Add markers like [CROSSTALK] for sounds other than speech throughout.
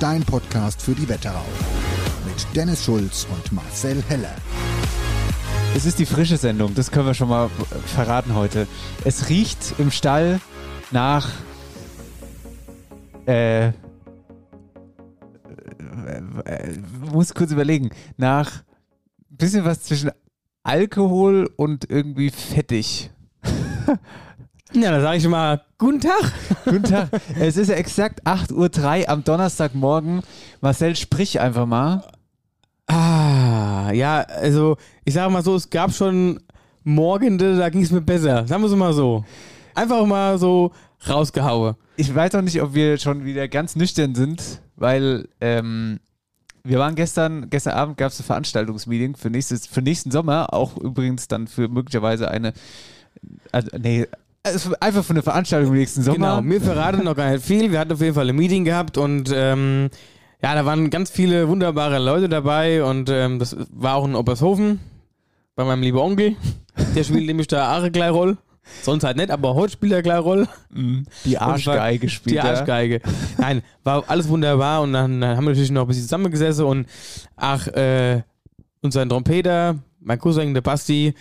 Dein Podcast für die Wetterau. Mit Dennis Schulz und Marcel Heller. Es ist die frische Sendung, das können wir schon mal verraten heute. Es riecht im Stall nach äh, äh, muss kurz überlegen, nach ein bisschen was zwischen Alkohol und irgendwie fettig. [LAUGHS] Ja, dann sage ich mal, guten Tag. [LAUGHS] Guten Tag. Es ist exakt 8.03 Uhr am Donnerstagmorgen. Marcel, sprich einfach mal. Ah, ja, also ich sage mal so, es gab schon Morgende, da ging es mir besser. Sagen wir es mal so. Einfach mal so rausgehaue. Ich weiß auch nicht, ob wir schon wieder ganz nüchtern sind, weil ähm, wir waren gestern, gestern Abend gab es ein Veranstaltungsmeeting für, nächstes, für nächsten Sommer, auch übrigens dann für möglicherweise eine, also, nee, also einfach für eine Veranstaltung nächsten Sommer. Genau, mir verraten noch gar nicht viel. Wir hatten auf jeden Fall ein Meeting gehabt und ähm, ja, da waren ganz viele wunderbare Leute dabei und ähm, das war auch in Obershofen bei meinem lieben Onkel. Der spielt nämlich da auch gleich Rolle. Sonst halt nicht, aber heute spielt er gleich Rolle. Die Arschgeige spielt Die er. Arschgeige. Nein, war alles wunderbar und dann, dann haben wir natürlich noch ein bisschen zusammengesessen und ach, äh, unser Trompeter, mein Cousin, der Basti,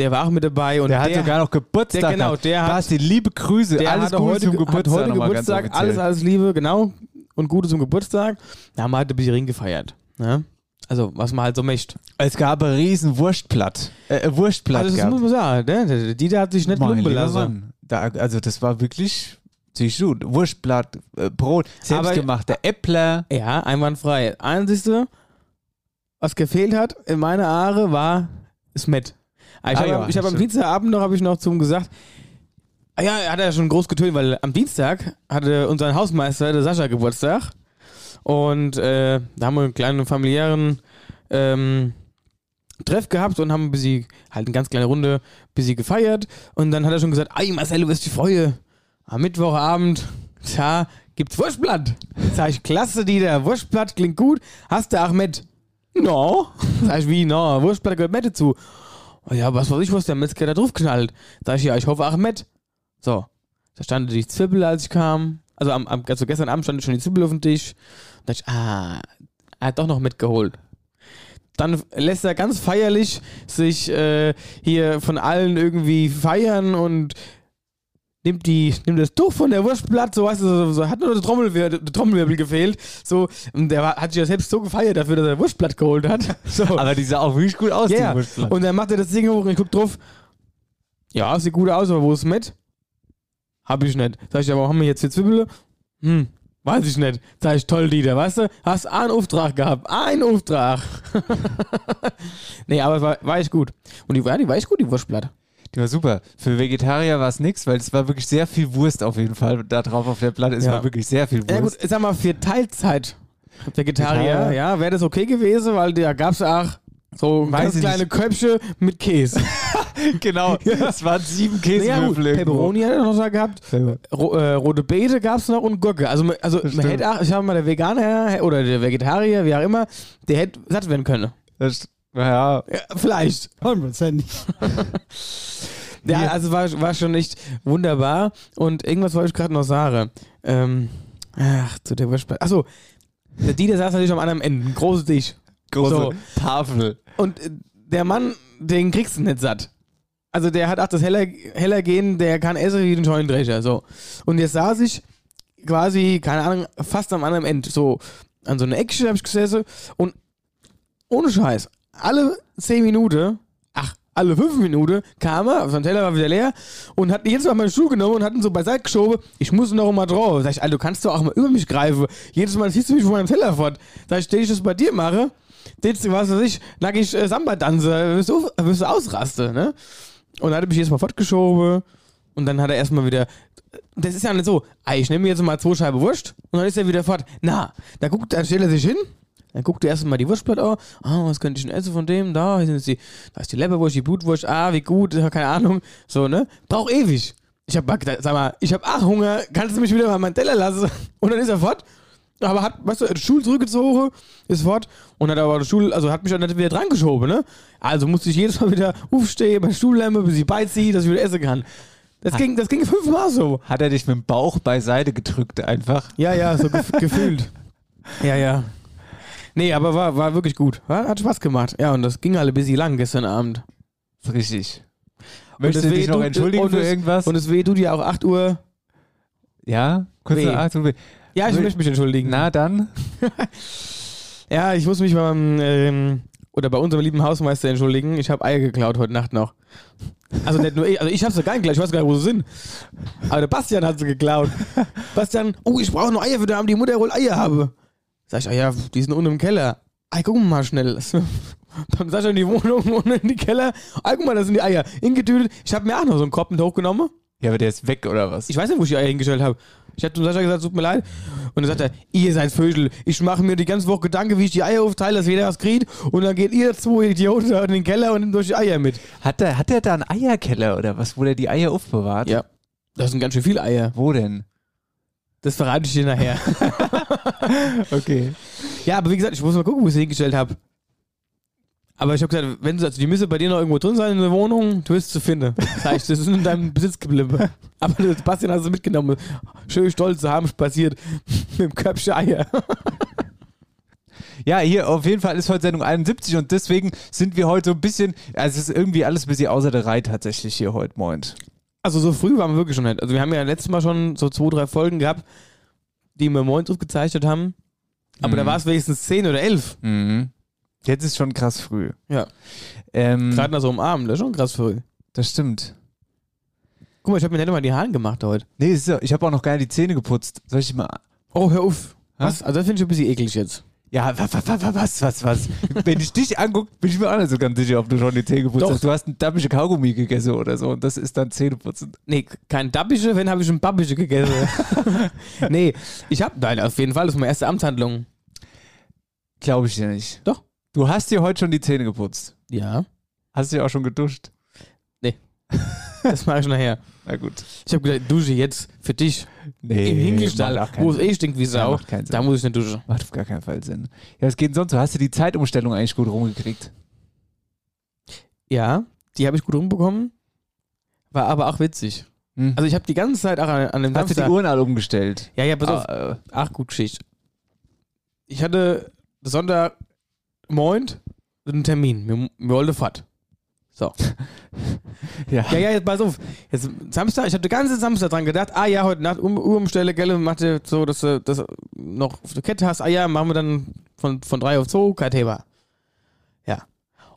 der war auch mit dabei und Der hat sogar noch Geburtstag. der, genau, der hat, Basti, liebe Grüße. der alles Gute heute, zum Geburtstag. hat heute Geburtstag, alles, alles Liebe, genau. Und Gute zum Geburtstag. Da haben wir halt ein bisschen Ring gefeiert. Ne? Also, was man halt so möchte. Es gab ein riesen Wurstblatt. Äh, Wurstblatt Also, das gehabt. muss man sagen. Ne? Der- der Dieter hat sich nicht lumpen lassen. Da, also das war wirklich ziemlich gut. Wurstblatt, äh, Brot, Aber- selbstgemachte Äppler. Ja, einwandfrei. Einzigste, was gefehlt hat in meiner Aare, war das Met. Ich Ah habe ja, ich hab am. Dienstagabend noch, habe ich noch zum gesagt, ah ja, er hat ja schon groß getönt, weil am Dienstag hatte unser Hausmeister, der Sascha, Geburtstag. Und äh, da haben wir einen kleinen familiären ähm, Treff gehabt und haben ein bisschen, halt eine ganz kleine Runde, ein bisschen gefeiert. Und dann hat er schon gesagt, ey Marcel, du wirst dich freuen. Am Mittwochabend, tja, gibt's Wurstblatt. Sag ich, klasse, Dieter, Wurstblatt klingt gut. Hast du Ahmed? No. Sag ich, wie, no, Wurstblatt gehört mit dazu. Ja, was weiß ich, was der Metzger da drauf knallt. Sag ich, ja, ich hoffe Ahmed. So, da stand die Zwiebel, als ich kam. Also, am, am, also gestern Abend stand schon die Zwiebel auf dem Tisch. Da dachte ich, ah, er hat doch noch mitgeholt. Dann lässt er ganz feierlich sich äh, hier von allen irgendwie feiern und nimmt die nimmt das Tuch von der Wurstblatt, so weißt du, so, so, hat nur der Trommelwirbel, Trommelwirbel gefehlt. So, und der war, hat sich ja selbst so gefeiert dafür, dass er Wurstblatt geholt hat. [LAUGHS] So. Aber die sah auch wirklich gut aus, Ja, die Wurstblatt. und dann macht er das Ding hoch und ich guck drauf. Ja, sieht gut aus, aber wo ist mit? Hab ich nicht. Sag ich, aber haben wir jetzt hier Zwiebeln? Hm, weiß ich nicht. Sag ich, toll, Dieter, weißt du? Hast einen Auftrag gehabt. Einen Auftrag. [LAUGHS] nee, aber war, war echt gut. Und die, ja, die war echt gut, die Wurstblatt. Die war super. Für Vegetarier war es nix, weil es war wirklich sehr viel Wurst auf jeden Fall. Da drauf auf der Platte, es Ja. war wirklich sehr viel Wurst. Ja gut, sag mal, für Teilzeit Vegetarier, Vegetarier. ja, wäre das okay gewesen, weil da gab's auch so ganz kleine Köpfchen mit Käse. [LAUGHS] genau. Es waren sieben Käsewürfel irgendwo. Pepperoni hat er noch da gehabt. Ro äh, rote Beete gab's noch und Gurke. Also, also man stimmt. hätte auch, ich habe mal der Veganer oder der Vegetarier, wie auch immer, der hätte satt werden können. Das, ja, Ja, vielleicht. Hundertprozentig. Ja, [LAUGHS] Ja. also war, war schon echt wunderbar. Und irgendwas wollte ich gerade noch sagen. Ähm, ach, zu der Wurstplatte. Achso, der Dieter saß natürlich am anderen Ende, ein großes Tisch. große So. Tafel. Und äh, der Mann, den kriegst du nicht satt. Also der hat auch das heller, heller gehen, der kann essen wie den Scheunendrecher. So. Und jetzt saß ich quasi, keine Ahnung, fast am anderen Ende. So an so einer Eckstelle habe ich gesessen und ohne Scheiß, alle 10 Minuten, ach, alle 5 Minuten kam er, sein Teller war wieder leer und hat jedes Mal meinen Schuh genommen und hat ihn so beiseite geschoben. Ich muss noch mal drauf. Sag ich, Alter, du kannst doch auch mal über mich greifen. Jedes Mal ziehst du mich von meinem Teller fort. Sag ich, den ich das bei dir mache, den, was weiß ich, nackig äh, Samba tanze, wirst du, wirst du ausrasten, ne? Und dann hat er mich jedes Mal fortgeschoben und dann hat er erstmal wieder, das ist ja nicht so, ah, ich nehme jetzt mal zwei Scheiben Wurst und dann ist er wieder fort. Na, da guckt, da stellt er sich hin, dann guckt er erstmal die Wurstplatte an, ah, was könnte ich denn essen von dem, da, hier sind die, da ist die Leberwurst, die Blutwurst, ah, wie gut, keine Ahnung, so, ne, braucht ewig. Ich hab gedacht, sag mal, ich hab auch Hunger, kannst du mich wieder mal meinen Teller lassen? [LAUGHS] Und dann ist er fort. Aber hat, weißt du, den Stuhl zurückgezogen, ist fort und hat aber den Stuhl, also hat mich dann wieder dran geschoben, ne? Also musste ich jedes Mal [LAUGHS] wieder aufstehen, mein Stuhl lämmen, bis ich beiziehe, dass ich wieder essen kann. Das ging, das ging fünfmal so. Hat er dich mit dem Bauch beiseite gedrückt einfach? Ja, ja, so gef [LAUGHS] gefühlt. Ja, ja. Nee, aber war, war wirklich gut. Hat Spaß gemacht. Ja, und das ging alle bis lang gestern Abend. Richtig. Möchtest du dich noch entschuldigen und für irgendwas? Und es weh tut dir auch 8 Uhr. ja? Kurze Weh. Achtung. weh. Ja, ich möchte mich entschuldigen. Na dann. [LAUGHS] Ja, ich muss mich beim, ähm, oder bei unserem lieben Hausmeister entschuldigen. Ich habe Eier geklaut heute Nacht noch. Also nicht nur ich, also ich habe sie gar nicht geklaut, ich weiß gar nicht, wo sie sind. Aber der Bastian hat sie geklaut. [LAUGHS] Bastian, oh, ich brauche noch Eier für den Abend, die Mutter wohl Eier habe. Sag ich, ah ja, die sind unten im Keller. Ey, wir mal schnell. Beim Sascha in die Wohnung, [LAUGHS] unten in die Keller. Ey, guck mal, da sind die Eier. Ingetütet. Ich habe mir auch noch so einen Kopf mit hochgenommen. Ja, aber der ist weg oder was? Ich weiß nicht, wo ich die Eier hingestellt habe. Ich habe zum Sascha gesagt, tut mir leid. Und dann sagt er, ihr seid Vögel. Ich mache mir die ganze Woche Gedanken, wie ich die Eier aufteile, dass jeder was kriegt. Und dann geht ihr zwei Idioten da in den Keller und nehmt euch die Eier mit. Hat der, hat der da einen Eierkeller oder was, wo der die Eier aufbewahrt? Ja. Das sind ganz schön viele Eier. Wo denn? Das verrate ich dir nachher. [LAUGHS] [LAUGHS] Okay. ja, aber wie gesagt, ich muss mal gucken, wo ich sie hingestellt habe. Aber ich habe gesagt, wenn du, also die müsse bei dir noch irgendwo drin sein in der Wohnung, du wirst sie finden. Sag ich, das ist in deinem Besitz geblieben. [LAUGHS] Aber das Bastian hast du mitgenommen. Schön stolz zu haben, spaziert [LAUGHS] mit dem Köpfchen Eier. Ja, hier auf jeden Fall ist heute Sendung 71 und deswegen sind wir heute so ein bisschen, also es ist irgendwie alles ein bisschen außer der Reihe tatsächlich hier heute Morgen. Also so früh waren wir wirklich schon nicht. Also wir haben ja letztes Mal schon so zwei, drei Folgen gehabt, die wir morgens aufgezeichnet haben. Aber da war es wenigstens zehn oder elf. Mhm. Jetzt ist schon krass früh. Ja. Ähm, Gerade nach so einem Abend, das ist schon krass früh. das stimmt. Guck mal, ich habe mir nicht mal die Haare gemacht heute. Nee, ist so, ich habe auch noch gar nicht die Zähne geputzt. Soll ich mal. Oh, hör auf. Was? Also das finde ich ein bisschen eklig jetzt. Ja, was, was, was, was? Wenn ich dich angucke, bin ich mir auch nicht so ganz sicher, ob du schon die Zähne geputzt Doch. hast. Du hast ein dammische Kaugummi gegessen oder so und das ist dann Zähneputzen. Nee, kein Dabische, wenn habe ich ein Babische gegessen. [LAUGHS] nee, ich habe, nein, auf jeden Fall, das ist meine erste Amtshandlung. Glaube ich dir nicht. Doch. Du hast dir heute schon die Zähne geputzt. Ja. Hast du dir auch schon geduscht? [LAUGHS] Das mache ich nachher. Na gut. Ich habe gedacht, dusche jetzt für dich Nee, im Hinkelstall, wo es eh stinkt wie Sau. da muss ich nicht duschen. Macht auf gar keinen Fall Sinn. Ja, was geht denn sonst so? Hast du die Zeitumstellung eigentlich gut rumgekriegt? Ja, die habe ich gut rumbekommen. War aber auch witzig. Hm? Also ich habe die ganze Zeit auch an, an dem hast du die Samstag... Uhren alle umgestellt? Ja, ja, pass auf. Ah, äh, Ach, gut Geschichte. Ich hatte Sonntag Moin einen Termin. Wir, wir wollten fort. So. [LAUGHS] ja. Ja, ja, jetzt pass auf. Jetzt Samstag, ich hatte den ganzen Samstag dran gedacht, ah ja, heute Nacht um, Uhr umstelle, gell, machte so, dass du das noch auf der Kette hast, ah ja, machen wir dann von, von drei auf zwei, kein Thema. Ja.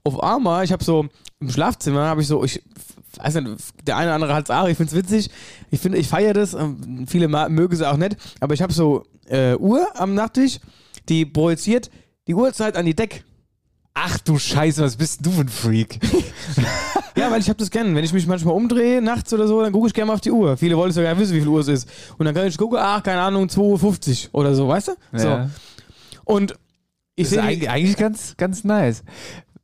Auf einmal, ich habe so, im Schlafzimmer habe ich so, ich weiß nicht, der eine oder andere hat's auch, ich find's witzig, ich finde, ich feiere das, ähm, viele mögen sie auch nicht, aber ich habe so äh, Uhr am Nachttisch, die projiziert die Uhrzeit an die Deck. Ach du Scheiße, was bist du für ein Freak? [LAUGHS] Ja, weil ich habe das gerne. Wenn ich mich manchmal umdrehe, nachts oder so, dann gucke ich gerne mal auf die Uhr. Viele wollen sogar wissen, wie viel Uhr es ist. Und dann kann ich gucken, ach, keine Ahnung, 2.50 Uhr oder so, weißt du? So. Ja. Und ich sehe, eigentlich, eigentlich ganz, ganz nice.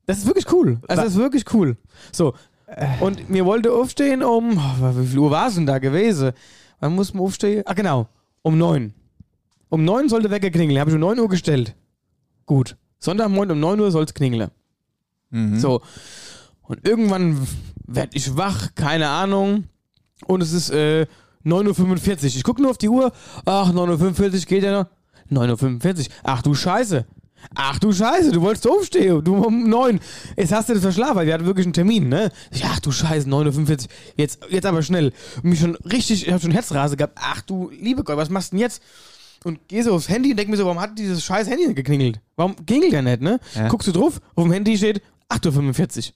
das ist wirklich cool. Also das ist wirklich cool. So. Und mir wollte aufstehen um, oh, wie viel Uhr war es denn da gewesen? Wann muss man aufstehen? Ah, genau. Um 9. Um 9 sollte Wecker klingeln. Habe ich um 9 Uhr gestellt. Gut. Sonntagmorgen um 9 Uhr soll es klingeln. Mhm. So. Und irgendwann werde ich wach, keine Ahnung. Und es ist äh, 9.45 Uhr. Ich gucke nur auf die Uhr. Ach, 9.45 Uhr geht ja noch. 9.45 Uhr. Ach du Scheiße. Ach du Scheiße, du wolltest aufstehen, du um neun. Jetzt hast du das verschlafen, weil wir hatten wirklich einen Termin, ne? Ich, ach du Scheiße, 9.45 Uhr, jetzt, jetzt aber schnell. Und mich schon richtig, ich hab schon Herzrase gehabt. Ach du liebe Gott, was machst du denn jetzt? Und geh so aufs Handy und denk mir so, warum hat dieses scheiß Handy nicht geklingelt? Warum klingelt der nicht, ne? Ja. Guckst du drauf, auf dem Handy steht 8.45 Uhr.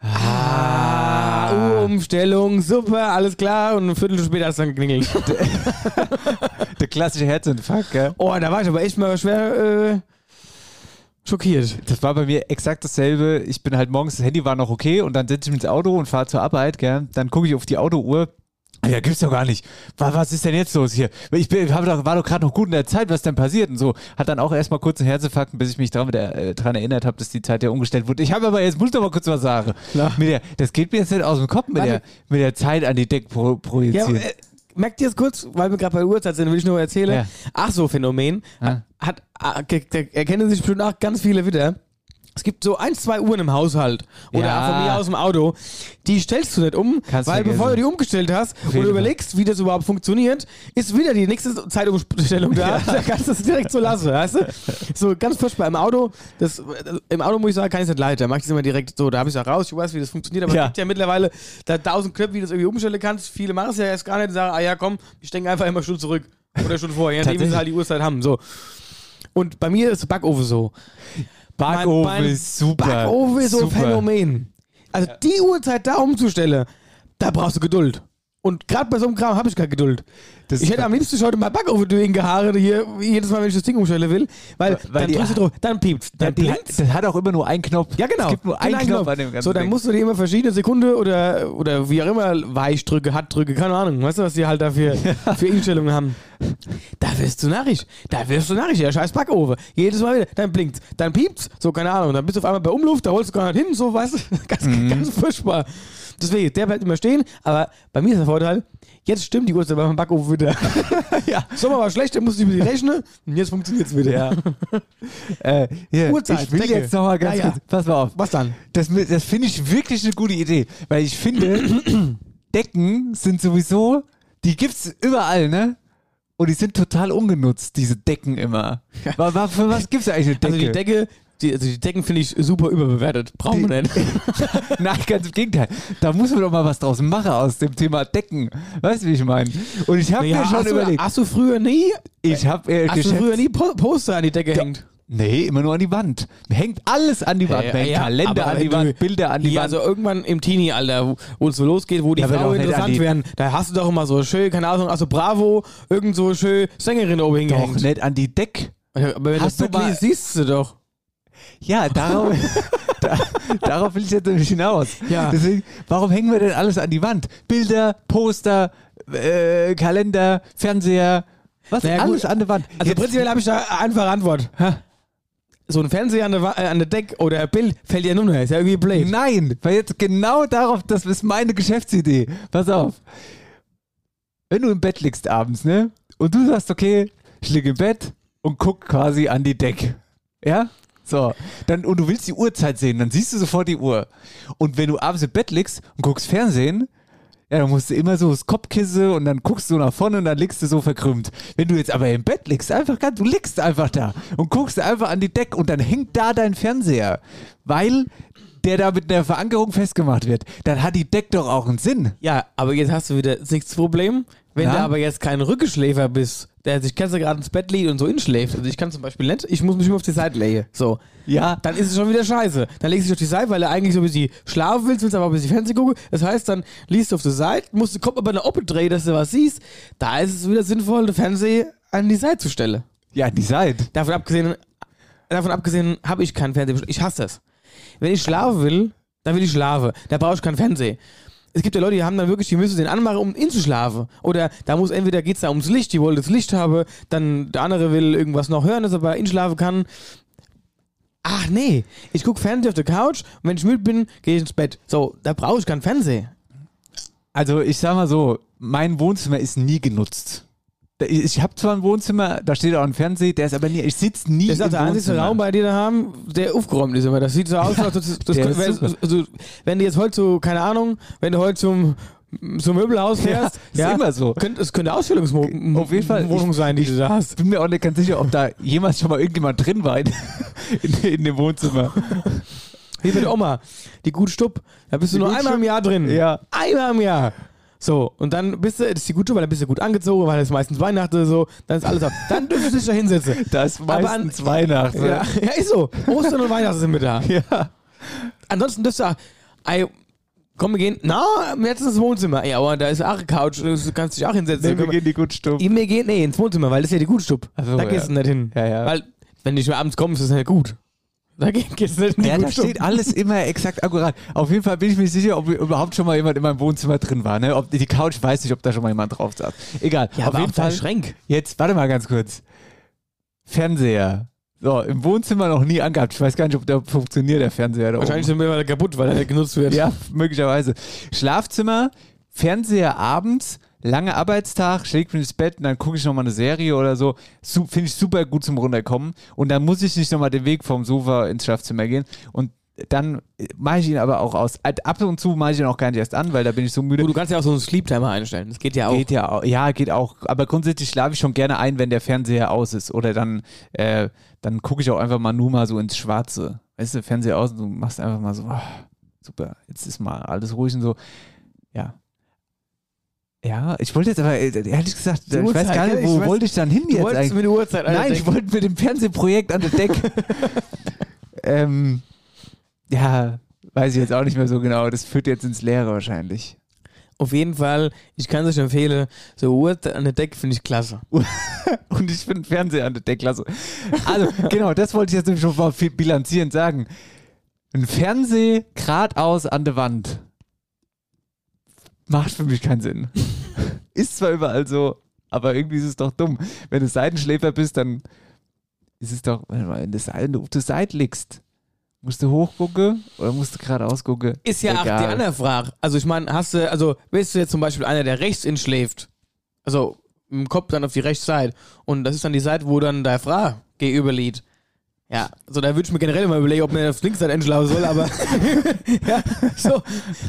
Ah, Umstellung, super, alles klar. Und eine Viertelstunde später hat es dann geklingelt. [LAUGHS] Der klassische Herzinfarkt, gell? Oh, da war ich aber echt mal schwer äh, schockiert. Das war bei mir exakt dasselbe. Ich bin halt morgens, das Handy war noch okay und dann setze ich mich ins Auto und fahre zur Arbeit, gell? Dann gucke ich auf die Autouhr. Ja, gibt's doch gar nicht. Was, was ist denn jetzt los hier? Ich bin, hab doch, war doch gerade noch gut in der Zeit, was ist denn passiert? Und so. Hat dann auch erstmal kurz einen Herzinfarkt, bis ich mich daran, äh, daran erinnert habe, dass die Zeit ja umgestellt wurde. Ich habe aber jetzt, muss ich doch mal kurz was sagen. Mit der, das geht mir jetzt nicht aus dem Kopf mit, Warte. der, mit der Zeit an die Deck pro, Ja, projizieren. äh, merkt ihr es kurz, weil wir gerade bei der Uhrzeit sind, will ich nur erzählen. Ja. Ach so, Phänomen. Ja. Hat, hat, da erkennen sich bestimmt auch ganz viele wieder. Es gibt so ein, zwei Uhren im Haushalt oder Ja. von mir aus im Auto, die stellst du nicht um, Kannst weil vergessen. bevor du die umgestellt hast und du überlegst, wie das überhaupt funktioniert, ist wieder die nächste Zeitumstellung da. [LAUGHS] [LAUGHS] Da kannst du es direkt so lassen, weißt du? So ganz furchtbar. Im Auto, das, im Auto muss ich sagen, kann ich es nicht leiden. Da mach ich es immer direkt so, da habe ich es auch raus, ich weiß, wie das funktioniert, aber Ja. es gibt ja mittlerweile da tausend Knöpfe, wie du das irgendwie umstellen kannst. Viele machen es ja erst gar nicht und sagen, ah ja, komm, ich denke einfach immer schon zurück. Oder schon vorher, wie sie Tatsächlich. halt die Uhrzeit haben. So. Und bei mir ist der Backofen so. Backofen ist super. Backofen ist so ein. Phänomen. Also die Uhrzeit da umzustellen, da brauchst du Geduld. Und gerade bei so einem Kram habe ich keine Geduld. Das ich hätte am liebsten heute mal Backofen durch Haare hier, jedes Mal, wenn ich das Ding umstellen will, weil, Weil dann drückst du drauf, dann piepst, dann Ja, die, blinkt's. das hat auch immer nur einen Knopf. Ja, genau. Es gibt nur einen Genau, Knopf genau. an dem ganzen So, dann Ding. musst du dir immer verschiedene Sekunde oder, oder wie auch immer weich drücke, hart drücke, keine Ahnung. Weißt du, was die halt da für, [LAUGHS] für Einstellungen haben? Da wirst du narrisch. Da wirst du narrisch, der scheiß Backofen. Jedes Mal wieder, dann blinkt's, dann piept's, so, keine Ahnung. Dann bist du auf einmal bei Umluft, da holst du gar nicht hin, so, weißt du, [LAUGHS] ganz, Mhm. ganz furchtbar. Deswegen, der bleibt immer stehen, aber bei mir ist der Vorteil, jetzt stimmt die Uhrzeit beim Backofen wieder. [LAUGHS] ja. [LAUGHS] Sommer war schlecht, dann musste ich mit die rechnen und jetzt funktioniert's wieder. Ja. [LAUGHS] äh, hier, Uhrzeit, ich will Decke. jetzt nochmal ganz Ja, ja. kurz. Pass mal auf. Was dann? Das, das finde ich wirklich eine gute Idee. Weil ich finde, [CLEARS THROAT] Decken sind sowieso, die gibt's überall, ne? Und die sind total ungenutzt, diese Decken immer. Für was gibt's eigentlich eine Decke? Also die Decke, die, also die Decken finde ich super überbewertet. Brauchen wir nicht. [LAUGHS] Nein, ganz im Gegenteil. Da muss man doch mal was draus machen aus dem Thema Decken. Weißt du, wie ich meine? Und ich habe Ja, mir schon hast, du, überlegt. hast du früher nie, Ich habe äh, hast du früher nie Po- Poster an die Decke hängt? Nee, immer nur an die Wand. Hängt alles an die Wand. Ja, ja, Kalender an die du- Wand, Bilder an die Ja, Wand. also irgendwann im Teenie-Alter, wo- wo es so losgeht, wo die Ja, Frauen doch interessant werden, da hast du doch immer so schön, keine Ahnung, also Bravo, irgend so schön Sängerin oben Doch hingehängt. nicht an die Deck. Aber wenn Hast du du das mal- siehst du doch. Ja, darauf, [LAUGHS] da, darauf will ich jetzt nämlich hinaus. Ja. Deswegen, warum hängen wir denn alles an die Wand? Bilder, Poster, äh, Kalender, Fernseher, was? Naja, alles gut. an der Wand. Also Jetzt- prinzipiell habe ich da eine einfache Antwort. So ein Fernseher an der, Wa- äh, an der Deck oder ein Bild fällt ja nur ist ja irgendwie blöd. Nein, weil jetzt genau darauf, das ist meine Geschäftsidee. Pass auf. Wenn du im Bett liegst abends, ne? Und du sagst, okay, ich liege im Bett und guck quasi an die Deck. Ja? So. Dann, und du willst die Uhrzeit sehen, dann siehst du sofort die Uhr. Und wenn du abends im Bett liegst und guckst Fernsehen, ja, dann musst du immer so das Kopfkissen und dann guckst du nach vorne und dann liegst du so verkrümmt. Wenn du jetzt aber im Bett liegst, einfach ganz, du liegst einfach da und guckst einfach an die Deck und dann hängt da dein Fernseher. Weil der da mit einer Verankerung festgemacht wird, dann hat die Deck doch auch einen Sinn. Ja, aber jetzt hast du wieder das Problem. Wenn Na? du aber jetzt kein Rückenschläfer bist, der sich kannst du gerade ins Bett liegt und so inschläft. Also ich kann zum Beispiel nicht, ich muss mich immer auf die Seite legen. So. Ja. Dann ist es schon wieder scheiße. Dann legst du dich auf die Seite, weil du eigentlich so ein bisschen schlafen willst, willst aber ein bisschen Fernsehen gucken. Das heißt, dann liest du auf die Seite, musst du Kopf aber eine Oppe drehen, dass du was siehst. Da ist es wieder sinnvoll, den Fernseher an die Seite zu stellen. Ja, die Seite. Davon abgesehen, davon abgesehen habe ich keinen Fernseher. Ich hasse das. Wenn ich schlafen will, dann will ich schlafen. Da brauche ich keinen Fernseher. Es gibt ja Leute, die haben dann wirklich, die müssen den anmachen, um inzuschlafen. Oder da muss entweder geht es da ums Licht, die wollen das Licht haben, dann der andere will irgendwas noch hören, dass er aber inschlafen kann. Ach nee, ich gucke Fernseher auf der Couch und wenn ich müde bin, gehe ich ins Bett. So, da brauche ich keinen Fernseher. Also ich sag mal so, mein Wohnzimmer ist nie genutzt. Ich habe zwar ein Wohnzimmer, da steht auch ein Fernseher, der ist aber nie, ich sitze nie Das ist auch im der einzige. Raum bei dir da haben, der aufgeräumt ist immer. Das sieht so aus, als das, das, ist wenn, also, wenn du jetzt heute so, keine Ahnung, wenn du heute zum zum Möbelhaus fährst, ist immer so. Könnte, es könnte Ausstellungswohnung sein, die du da hast. Ich bin mir auch nicht ganz sicher, ob da jemals schon mal irgendjemand drin war in, in, in dem Wohnzimmer. Wie mit Oma. Die Gut Stupp. Da bist du Die nur Gut einmal im Stupp? Jahr drin. Ja. Einmal im Jahr. So, und dann bist du, das ist die Gut Stupp, weil dann bist du gut angezogen, weil es meistens Weihnachten so, dann ist alles auf. Dann dürfen du dich da hinsetzen. [LAUGHS] Da ist Aber an- meistens Weihnachten. Ja, ja, ist so. Ostern und Weihnachten sind mit da. Ja. Ansonsten dürfst du, ey, komm, wir gehen, na, jetzt ist das Wohnzimmer. Ja, aber da ist auch eine Couch, du kannst dich auch hinsetzen. Nee, wir wir- gehen die gut stumm. wir gehen, nee, ins Wohnzimmer, weil das ist ja die Gutstub. Ach so, da ja. gehst du nicht hin. Ja, ja. Weil, wenn du nicht mehr abends kommst, ist das nicht gut. Da geh- gehst du nicht Ja, da steht alles immer exakt akkurat. Auf jeden Fall bin ich mir sicher, ob überhaupt schon mal jemand in meinem Wohnzimmer drin war. Ne? Ob die Couch, weiß nicht, ob da schon mal jemand drauf saß. Egal. Ja, auf jeden Fall. Schränk. Jetzt, warte mal ganz kurz. Fernseher. So, im Wohnzimmer noch nie angehabt. Ich weiß gar nicht, ob der funktioniert, der Fernseher da Wahrscheinlich oben. sind wir kaputt, weil er nicht genutzt wird. Ja, möglicherweise. Schlafzimmer, Fernseher abends, langer Arbeitstag, schlägt mich ins Bett und dann gucke ich nochmal eine Serie oder so. Finde ich super gut zum Runterkommen. Und dann muss ich nicht nochmal den Weg vom Sofa ins Schlafzimmer gehen. Und dann mache ich ihn aber auch aus. Ab und zu mache ich ihn auch gar nicht erst an, weil da bin ich so müde. Du, kannst ja auch so einen Sleep-Timer einstellen. Das geht ja auch. Geht ja auch. Ja, geht auch. Aber grundsätzlich schlafe ich schon gerne ein, wenn der Fernseher aus ist. Oder dann, äh, dann gucke ich auch einfach mal nur mal so ins Schwarze. Weißt du, Fernseher aus und du machst einfach mal so, ah, super, jetzt ist mal alles ruhig und so. Ja. Ja, ich wollte jetzt aber, äh, ehrlich gesagt, Die ich weiß Uhrzeit, gar nicht, ich wo weiß- wollte ich dann hin Du jetzt wolltest eigentlich? mir die Uhrzeit Nein, ich wollte mit dem Fernsehprojekt an der Deck. [LAUGHS] ähm, ja, weiß ich jetzt auch nicht mehr so genau. Das führt jetzt ins Leere wahrscheinlich. Auf jeden Fall, ich kann es euch empfehlen, so Uhrzeit an der Decke finde ich klasse. [LAUGHS] Und ich finde Fernseher an der Deckklasse. Also, genau, das wollte ich jetzt nämlich schon mal bilanzierend sagen. Ein Fernseh geradeaus an der Wand macht für mich keinen Sinn. [LAUGHS] Ist zwar überall so, aber irgendwie ist es doch dumm. Wenn du Seitenschläfer bist, dann ist es doch, wenn du der Seite, auf der Seite liegst, musst du hochgucken oder musst du geradeaus gucken? Ist ja auch die Egal. andere Frage. Also ich meine, hast du, also bist du jetzt zum Beispiel einer, der rechts inschläft, also im Kopf dann auf die rechte Seite und das ist dann die Seite, wo dann der Frau gegenüber liegt. Ja, so da würde ich mir generell mal überlegen, ob man auf links Seite einschlafen soll, aber [LAUGHS] [LAUGHS] ja, so,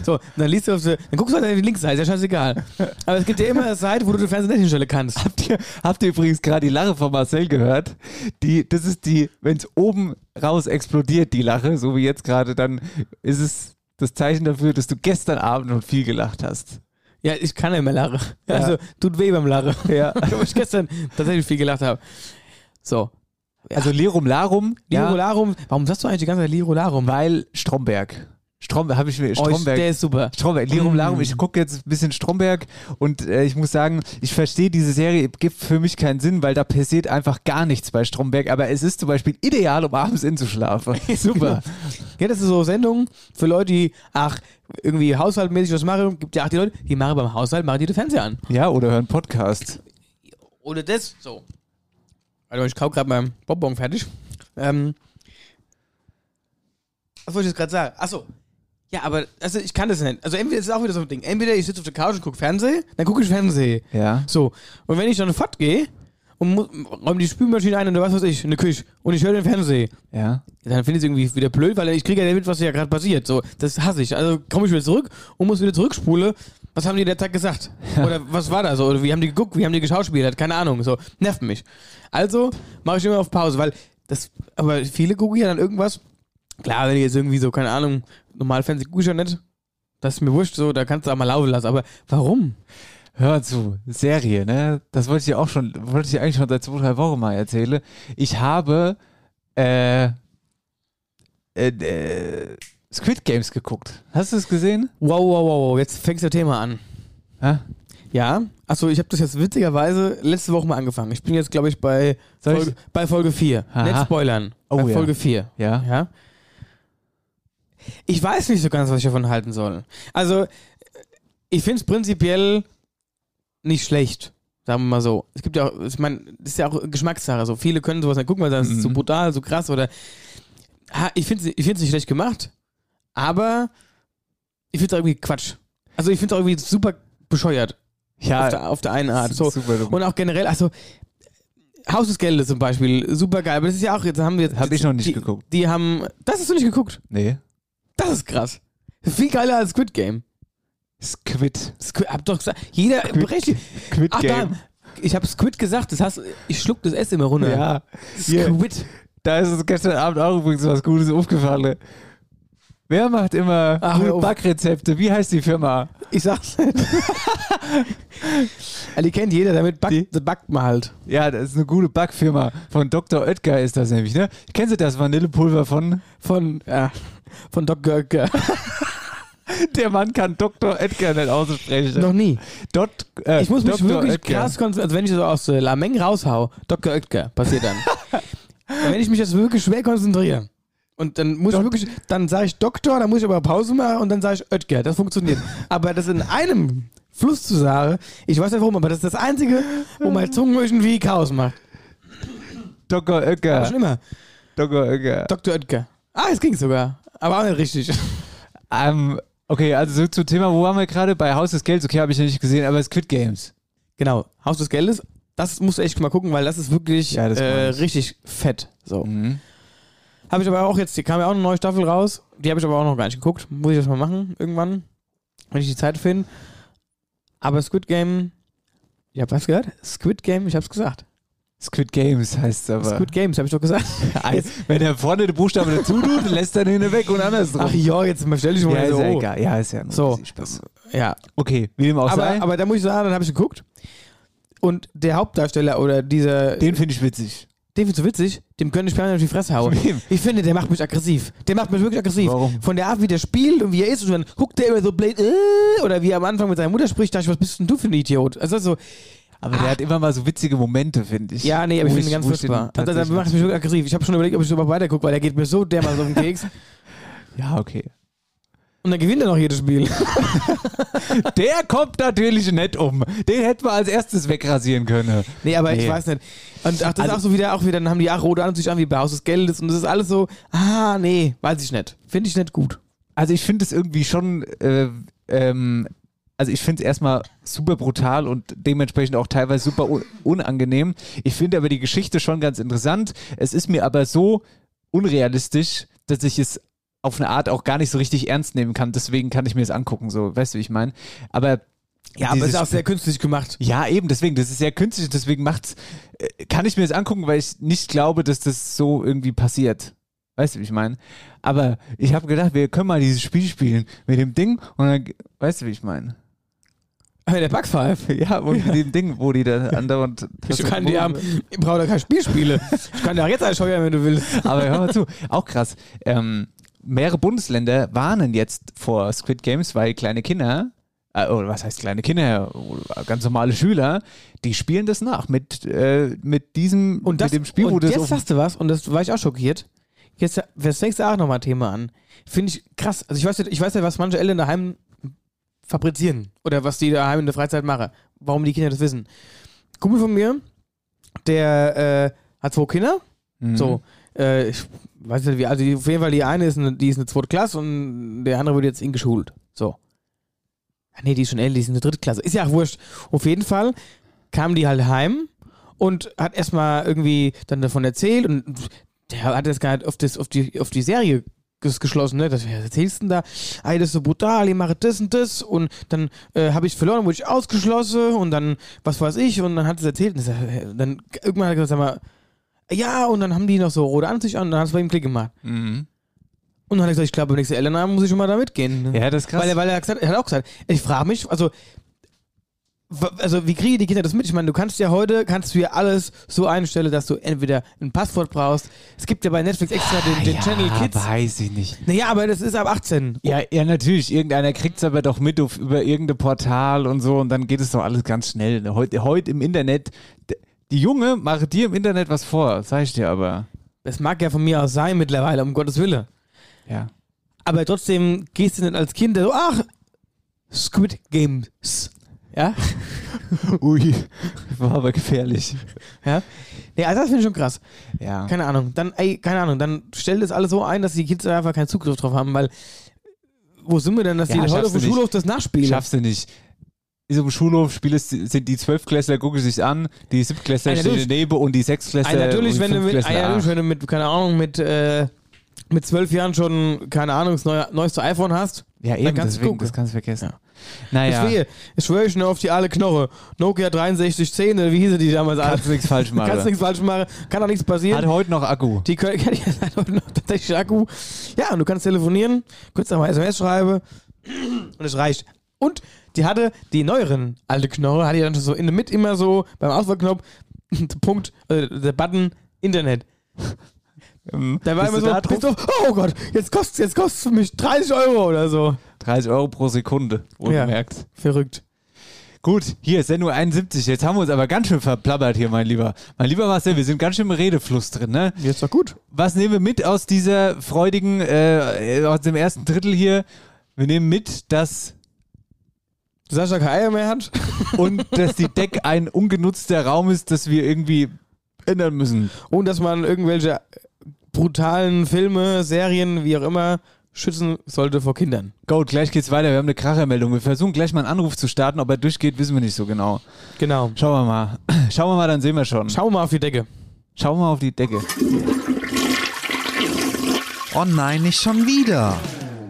so, dann liest du auf dann guckst du halt auf die linke Seite, ist ja scheißegal. Aber es gibt ja immer eine Seite, wo du den Fernseher nicht hinstellen kannst. Habt ihr, habt ihr übrigens gerade die Lache von Marcel gehört? Die, das ist die, wenn es oben raus explodiert, die Lache, so wie jetzt gerade, dann ist es das Zeichen dafür, dass du gestern Abend noch viel gelacht hast. Ja, ich kann nicht mehr lachen. Ja. Also, tut weh beim Lachen. Ja. [LAUGHS] Weil ich gestern tatsächlich viel gelacht habe. So. Also Lirum Larum, Liro ja, Larum. Warum sagst du eigentlich die ganze Zeit Liro Larum? weil Stromberg. Stromberg, habe ich mir, Oh, Stromberg. der ist super. Stromberg, Lirum Mm. Larum, ich gucke jetzt ein bisschen Stromberg und äh, ich muss sagen, ich verstehe diese Serie, gibt für mich keinen Sinn, weil da passiert einfach gar nichts bei Stromberg, aber es ist zum Beispiel ideal, um abends inzuschlafen. [LAUGHS] Super. Ja, das ist so Sendungen für Leute, die, ach, irgendwie haushaltmäßig was machen. Gibt ja auch die Leute, die machen beim Haushalt, machen die den Fernseher an. Ja, oder hören Podcast. Oder das, so. Also ich kau gerade meinen Bonbon fertig. Ähm, was wollte ich jetzt gerade sagen? Achso. Ja, aber also ich kann das nicht. Also entweder ist es auch wieder so ein Ding. Entweder ich sitze auf der Couch und gucke Fernsehen, dann gucke ich Fernsehen. Ja. So. Und wenn ich dann fortgehe und mu- räume die Spülmaschine ein oder was weiß ich, in der Küche und ich höre den Fernseher, Ja. dann finde ich es irgendwie wieder blöd, weil ich kriege ja nicht mit, was ja gerade passiert. So, das hasse ich. Also komme ich wieder zurück und muss wieder zurückspulen. Was haben die der Tag gesagt? Oder was war da so? Oder wie haben die geguckt? Wie haben die geschauspielert? Keine Ahnung. So, nervt mich. Also mache ich immer auf Pause, weil das, aber viele gucken ja dann irgendwas. Klar, wenn ich jetzt irgendwie so, keine Ahnung, normal Fernsehen gucke ich ja nicht. Das ist mir wurscht, so, da kannst du auch mal laufen lassen. Aber warum? Hör zu, Serie, ne? Das wollte ich dir auch schon, wollte ich dir eigentlich schon seit zwei, drei Wochen mal erzählen. Ich habe äh, äh, äh, Squid Games geguckt. Hast du es gesehen? Wow, wow, wow, wow, jetzt fängst du das Thema an. Hä? Ja, achso, ich habe das jetzt witzigerweise letzte Woche mal angefangen. Ich bin jetzt, glaube ich, bei Soll ich- Folge, bei Folge 4. Aha. Nicht spoilern. Oh, bei ja. Folge 4. Ja. Ja. Ich weiß nicht so ganz, was ich davon halten soll. Also, ich finde es prinzipiell nicht schlecht. Sagen wir mal so. Es gibt ja auch, ich meine, das ist ja auch Geschmackssache. So viele können sowas nicht gucken, weil das ist Mhm. so brutal, so krass oder. Ha, ich finde es ich find's nicht schlecht gemacht, aber ich finde es irgendwie Quatsch. Also, ich finde es irgendwie super bescheuert. Ja, auf, der, auf der einen Art. So. Und auch generell, also Haus des Geldes zum Beispiel, super geil. Aber das ist ja auch, jetzt haben wir jetzt. Hab ich noch nicht die, geguckt. Die haben. Das hast du nicht geguckt. Nee. Das ist krass. Viel geiler als Squid Game. Squid. Squid, hab doch gesagt, jeder berechtigt. Squid Ach, Game. da, ich habe Squid gesagt, das heißt, ich schluck das S immer runter. Ja. Squid. da ist uns gestern Abend auch übrigens was Gutes aufgefallen. Wer macht immer Ach, auf. Backrezepte? Wie heißt die Firma? Ich sag's nicht. [LAUGHS] die kennt jeder, damit backt, Die- backt man halt. Ja, das ist eine gute Backfirma. Von Dr. Oetker ist das nämlich, ne? Kennen Sie das Vanillepulver von? Von, ja, von Doc Görke. [LAUGHS] Der Mann kann Dr. Oetker nicht aussprechen. Noch nie. Dot, äh, Ich muss mich Dr. wirklich Oetker. krass konzentrieren. Also wenn ich so aus äh, Lameng raushau, Dr. Oetker, passiert dann. [LAUGHS] Wenn ich mich jetzt wirklich schwer konzentriere und dann muss ich wirklich, dann sage ich Doktor, dann muss ich aber Pause machen und dann sage ich Oetker. Das funktioniert. [LAUGHS] Aber das in einem Fluss zu sagen, ich weiß nicht warum, aber das ist das Einzige, wo meine Zunge irgendwie Chaos macht. Dr. Aber Oetker. schon immer. Dr. Oetker. Dr. Oetker. Ah, es ging sogar. Aber auch nicht richtig. [LAUGHS] Ähm, okay, also so zum Thema, wo waren wir gerade? Bei Haus des Geldes, okay, habe ich noch nicht gesehen, aber Squid Games. Genau. Haus des Geldes. Das musst du echt mal gucken, weil das ist wirklich Ja, das äh, richtig fett. So. Mhm. Habe ich aber auch jetzt, die kam ja auch eine neue Staffel raus. Die habe ich aber auch noch gar nicht geguckt. Muss ich das mal machen, irgendwann, wenn ich die Zeit finde. Aber Squid Game, ich habe was gehört? Squid Game, ich habe es gesagt. Squid Games heißt es aber. Squid Games, habe ich doch gesagt. [LAUGHS] Wenn er vorne den Buchstaben dazu tut, lässt er den weg und andersrum. Ach ja, jetzt mal stell dich mal ja, ist so. ja oh. egal. Ja, ist ja nur So. Spaß. Ja, Okay, wie dem auch aber, sei. aber da muss ich sagen, dann habe ich geguckt. Und der Hauptdarsteller oder dieser, den finde ich witzig. Den findest du witzig, dem könnte ich permanent auf die Fresse hauen. Ich finde, der macht mich aggressiv. Der macht mich wirklich aggressiv. Warum? Von der Art, wie der spielt und wie er ist und dann guckt der immer so blöd, äh, oder wie er am Anfang mit seiner Mutter spricht, dachte ich, was bist denn du für ein Idiot? Also so, Aber der hat immer mal so witzige Momente, finde ich. ja, nee, aber ich finde ihn ganz furchtbar. Da, da tatsächlich- macht es mich wirklich aggressiv. Ich habe schon überlegt, ob ich überhaupt weitergucke, weil der geht mir so dermaßen auf den Keks. [LAUGHS] Ja, okay. Und dann gewinnt er noch jedes Spiel. [LAUGHS] Der kommt natürlich nicht um. Den hätten wir als erstes wegrasieren können. nee, aber ich Nee. weiß nicht. Und ach, das ist Also- auch so wieder, auch wieder, dann haben die auch rote Ansicht an wie bei Haus des Geldes und das ist alles so, ah, nee, weiß ich nicht. Finde ich nicht gut. Also ich finde es irgendwie schon, äh, ähm, also ich finde es erstmal super brutal und dementsprechend auch teilweise super un unangenehm. Ich finde aber die Geschichte schon ganz interessant. Es ist mir aber so unrealistisch, dass ich es auf eine Art auch gar nicht so richtig ernst nehmen kann. Deswegen kann ich mir das angucken, so, weißt du, wie ich meine? Aber Ja, aber es ist auch sehr künstlich gemacht. Ja, eben, deswegen, das ist sehr künstlich, deswegen macht's, äh, kann ich mir das angucken, weil ich nicht glaube, dass das so irgendwie passiert. Weißt du, wie ich meine? Aber ich habe gedacht, wir können mal dieses Spiel spielen mit dem Ding und dann, weißt du, wie ich meine? Aber der Backpfeif. [LAUGHS] Ja, und mit dem Ding, wo die da [LAUGHS] andauernd. Ich kann die haben, ich brauche da kein Spiel spielen. Ich kann dir auch jetzt einscheuern, wenn du willst. Aber hör mal zu, auch krass. Ähm, mehrere Bundesländer warnen jetzt vor Squid Games, weil kleine Kinder, äh, oder was heißt kleine Kinder, oder ganz normale Schüler, die spielen das nach mit, äh, mit diesem, Und das, mit dem Spiel, wo und das jetzt sagst du was, und das war ich auch schockiert. Jetzt das nächste auch nochmal Thema an. Finde ich krass. Also ich weiß, nicht, ich weiß ja, was manche Eltern daheim fabrizieren oder was die daheim in der Freizeit machen. Warum die Kinder das wissen. Kumpel von mir, der äh, hat zwei Kinder. Mhm. So, äh, ich weiß nicht wie, also auf jeden Fall die eine ist eine, die ist eine zweite Klasse und der andere wird jetzt ihn geschult. So. Ah, nee, die ist schon älter, die ist eine dritte Klasse. Ist ja auch wurscht. Auf jeden Fall kam die halt heim und hat erstmal irgendwie dann davon erzählt und der hat jetzt gar nicht auf, das, auf, die, auf die Serie ges- geschlossen, ne? Das, was erzählst du denn da? Ey, das ist so brutal, ihr macht das und das und dann äh, habe ich verloren, wurde ich ausgeschlossen und dann, was weiß ich, und dann hat es erzählt und ich dann irgendwann hat er gesagt, sag mal, ja, und dann haben die noch so rote Ansicht an und dann hat es bei ihm Klick gemacht. Mhm. Und dann hat er gesagt, ich glaube, beim nächsten Elternabend muss ich schon mal da mitgehen. Ja, das ist krass. Weil er, weil er, hat gesagt, er hat auch gesagt, ich frage mich, also, also wie kriegen die Kinder das mit? Ich meine, du kannst ja heute, kannst du ja alles so einstellen, dass du entweder ein Passwort brauchst. Es gibt ja bei Netflix extra den, den ja, Channel Kids. weiß ich nicht. Naja, aber das ist ab 18. Ja, ja, natürlich. Irgendeiner kriegt es aber doch mit auf, über irgendein Portal und so und dann geht es doch alles ganz schnell. Heute, heute im Internet, die Junge macht dir im Internet was vor, sag ich dir aber. Das mag ja von mir aus sein mittlerweile, um Gottes Willen. Ja. Aber trotzdem gehst du nicht als Kind so, ach, Squid Games. Ja? [LAUGHS] Ui, war aber gefährlich. Ja? Nee, also das finde ich schon krass. Ja. Keine Ahnung. Dann, ey, keine Ahnung, dann stellt das alles so ein, dass die Kids da einfach keinen Zugriff drauf haben, weil wo sind wir denn, dass Ja, die heute auf dem. Schulhof das nachspielen? Schaffst du nicht. Ist im Schulhof, spielest, sind die Zwölfklässler, gucken sich an, die Siebtklässler Ah, stehen daneben und die Sechsklässler Ey, natürlich, wenn du, mit, ey, natürlich, wenn du mit, keine Ahnung, mit, äh, mit zwölf Jahren schon, keine Ahnung, das neue, neueste iPhone hast. Ja, eben, kannst du deswegen, gucken. das kannst du vergessen. Naja, Ich schwöre, ich schwöre ich nur auf die alle Knoche. Nokia 6310, oder wie hieß die damals alle? kannst nichts falsch [LAUGHS] machen. Kannst nichts falsch machen, kann auch nichts passieren. Hat heute noch Akku. Die können, [LAUGHS] ich hat heute noch tatsächlich Akku. Ja, und du kannst telefonieren, kurz einmal SMS schreiben [CLEARS THROAT] und es reicht. Und die hatte die neueren alte Knochen, hatte die dann so in der Mitte immer so beim Auswahlknopf [LAUGHS] Punkt, äh, der Button Internet. Da war immer so, da bist du, oh Gott, jetzt kostet jetzt kostet's für mich 30 Euro oder so. 30 Euro pro Sekunde, wohlgemerkt. Verrückt. Gut, hier ist Sendung 71. Jetzt haben wir uns aber ganz schön verplappert hier, mein Lieber. Mein lieber Marcel, wir sind ganz schön im Redefluss drin, ne? Jetzt doch gut. Was nehmen wir mit aus dieser freudigen, äh, aus dem ersten Drittel hier? Wir nehmen mit, dass Sascha keine Eier mehr hat. und dass die Deck ein ungenutzter Raum ist, das wir irgendwie ändern müssen. Und dass man irgendwelche brutalen Filme, Serien, wie auch immer, schützen sollte vor Kindern. Gut, gleich geht's weiter. Wir haben eine Krachermeldung. Wir versuchen gleich mal einen Anruf zu starten. Ob er durchgeht, wissen wir nicht so genau. Genau. Schauen wir mal. [CLEARS THROAT] Schauen wir mal, dann sehen wir schon. Schauen wir mal auf die Decke. Schauen wir mal auf die Decke. Oh nein, nicht schon wieder.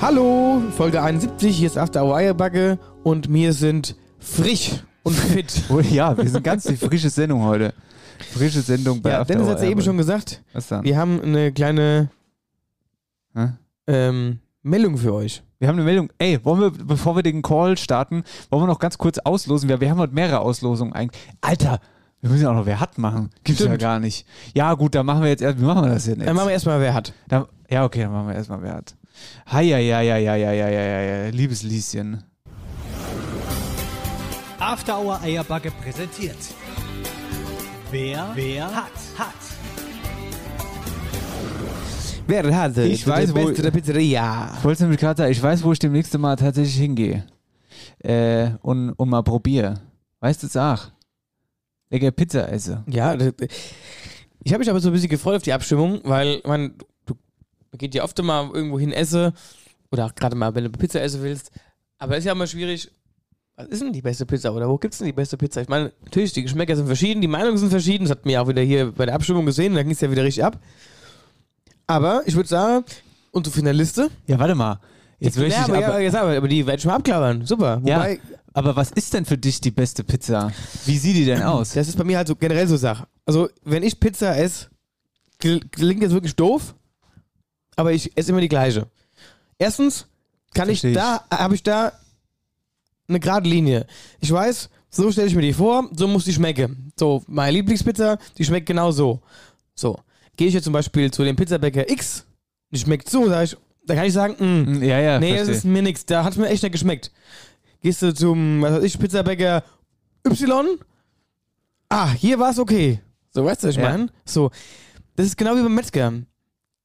Hallo, Folge 71, hier ist After Eierbacke und wir sind frisch und fit. [LAUGHS] Oh, ja, wir sind ganz die frische Sendung heute. Frische Sendung bei ja, After Dennis hat es ja eben schon gesagt, Was dann? wir haben eine kleine ähm, Meldung für euch. Wir haben eine Meldung. Ey, wollen wir, bevor wir den Call starten, wollen wir noch ganz kurz auslosen? Wir, wir haben heute mehrere Auslosungen eigentlich. Alter, wir müssen ja auch noch wer hat machen. Gibt's ja Stimmt. gar nicht. Ja, gut, dann machen wir jetzt erst, wie machen wir das denn jetzt? Dann machen wir erstmal, wer hat. Dann- ja, okay, dann machen wir erstmal wer hat. Hi, ja, ja, ja, ja, ja, ja, ja, ja, ja, liebes Lieschen. After Hour Eierbacke präsentiert. Wer, wer hat, hat. Wer hat Ich weiß, wo- Beste der Pizzeria. Ich wollte nämlich gerade sagen, ich weiß, wo ich demnächst Mal tatsächlich hingehe. Äh, und, und mal probiere. Weißt du, sag. Lecker Pizza esse. Ja, ich habe mich aber so ein bisschen gefreut auf die Abstimmung, weil man, man geht ja oft mal irgendwo hin essen oder auch gerade mal, wenn du Pizza essen willst. Aber es ist ja immer schwierig, was ist denn die beste Pizza oder wo gibt's denn die beste Pizza? Ich meine, natürlich, die Geschmäcker sind verschieden, die Meinungen sind verschieden, das hat mir auch wieder hier bei der Abstimmung gesehen, da ging es ja wieder richtig ab. Aber ich würde sagen, unsere Finaliste, Ja, warte mal. Jetzt will ich ja, aber, aber, ja, jetzt aber, aber die werde ich mal abklappern. Super. Ja. Wobei, aber was ist denn für dich die beste Pizza? Wie sieht die denn aus? Das ist bei mir halt so generell so Sache. Also, wenn ich Pizza esse, kl- klingt jetzt wirklich doof, aber ich esse immer die gleiche. Erstens kann ich ich. da, habe ich da eine gerade Linie. Ich weiß, so stelle ich mir die vor, so muss die schmecken. So, meine Lieblingspizza, die schmeckt genau so. So. Gehe ich jetzt zum Beispiel zu dem Pizzabäcker X, die schmeckt so, sag ich, da kann ich sagen, mm, Hm, Ja, ja, nee, das ist mir nix. Da hat es mir echt nicht geschmeckt. Gehst du zum, was weiß ich, Pizzabäcker Y? Ah, hier war es okay. So, weißt du, was ich Ja. meine? So, das ist genau wie beim Metzger.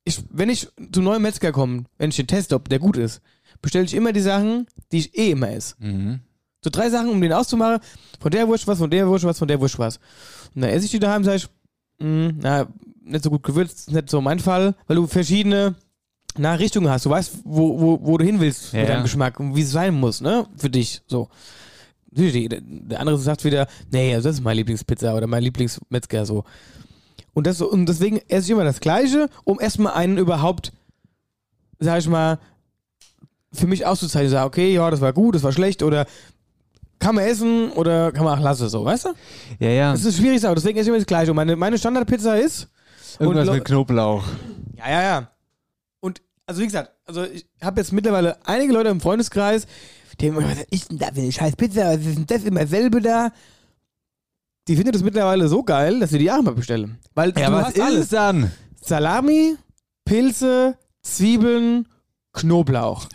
Ich, wenn ich zum neuen Metzger komme, wenn ich den teste, ob der gut ist, bestelle ich immer die Sachen, die ich eh immer esse. Mhm. So drei Sachen, um den auszumachen. Von der Wurst was, von der Wurst was, von der Wurst was. Und dann esse ich die daheim, sage ich, mh, na, nicht so gut gewürzt, nicht so mein Fall, weil du verschiedene na, Richtungen hast. Du weißt, wo, wo, wo du hin willst Ja, mit deinem. Geschmack und wie es sein muss, ne? Für dich. So. Der andere sagt wieder, nee, also das ist meine Lieblingspizza oder mein Lieblingsmetzger so. Und, das, und deswegen esse ich immer das Gleiche, um erstmal einen überhaupt, sag ich mal, für mich auszuzeichnen. Sag, okay, ja, das war gut, das war schlecht oder kann man essen oder kann man auch lassen, so, weißt du? Ja, ja. Das ist schwierig, aber deswegen esse ich immer das Gleiche. Und meine, meine Standardpizza ist. Irgendwas mit Knoblauch. ja, ja, ja. Und, also wie gesagt, also ich habe jetzt mittlerweile einige Leute im Freundeskreis, die immer, was ist denn da für eine scheiß Pizza, was ist denn das immer selbe da? Die finden das mittlerweile so geil, dass sie die auch mal bestellen. Weil Ja, du was hast ist alles. es dann? Salami, Pilze, Zwiebeln, Knoblauch,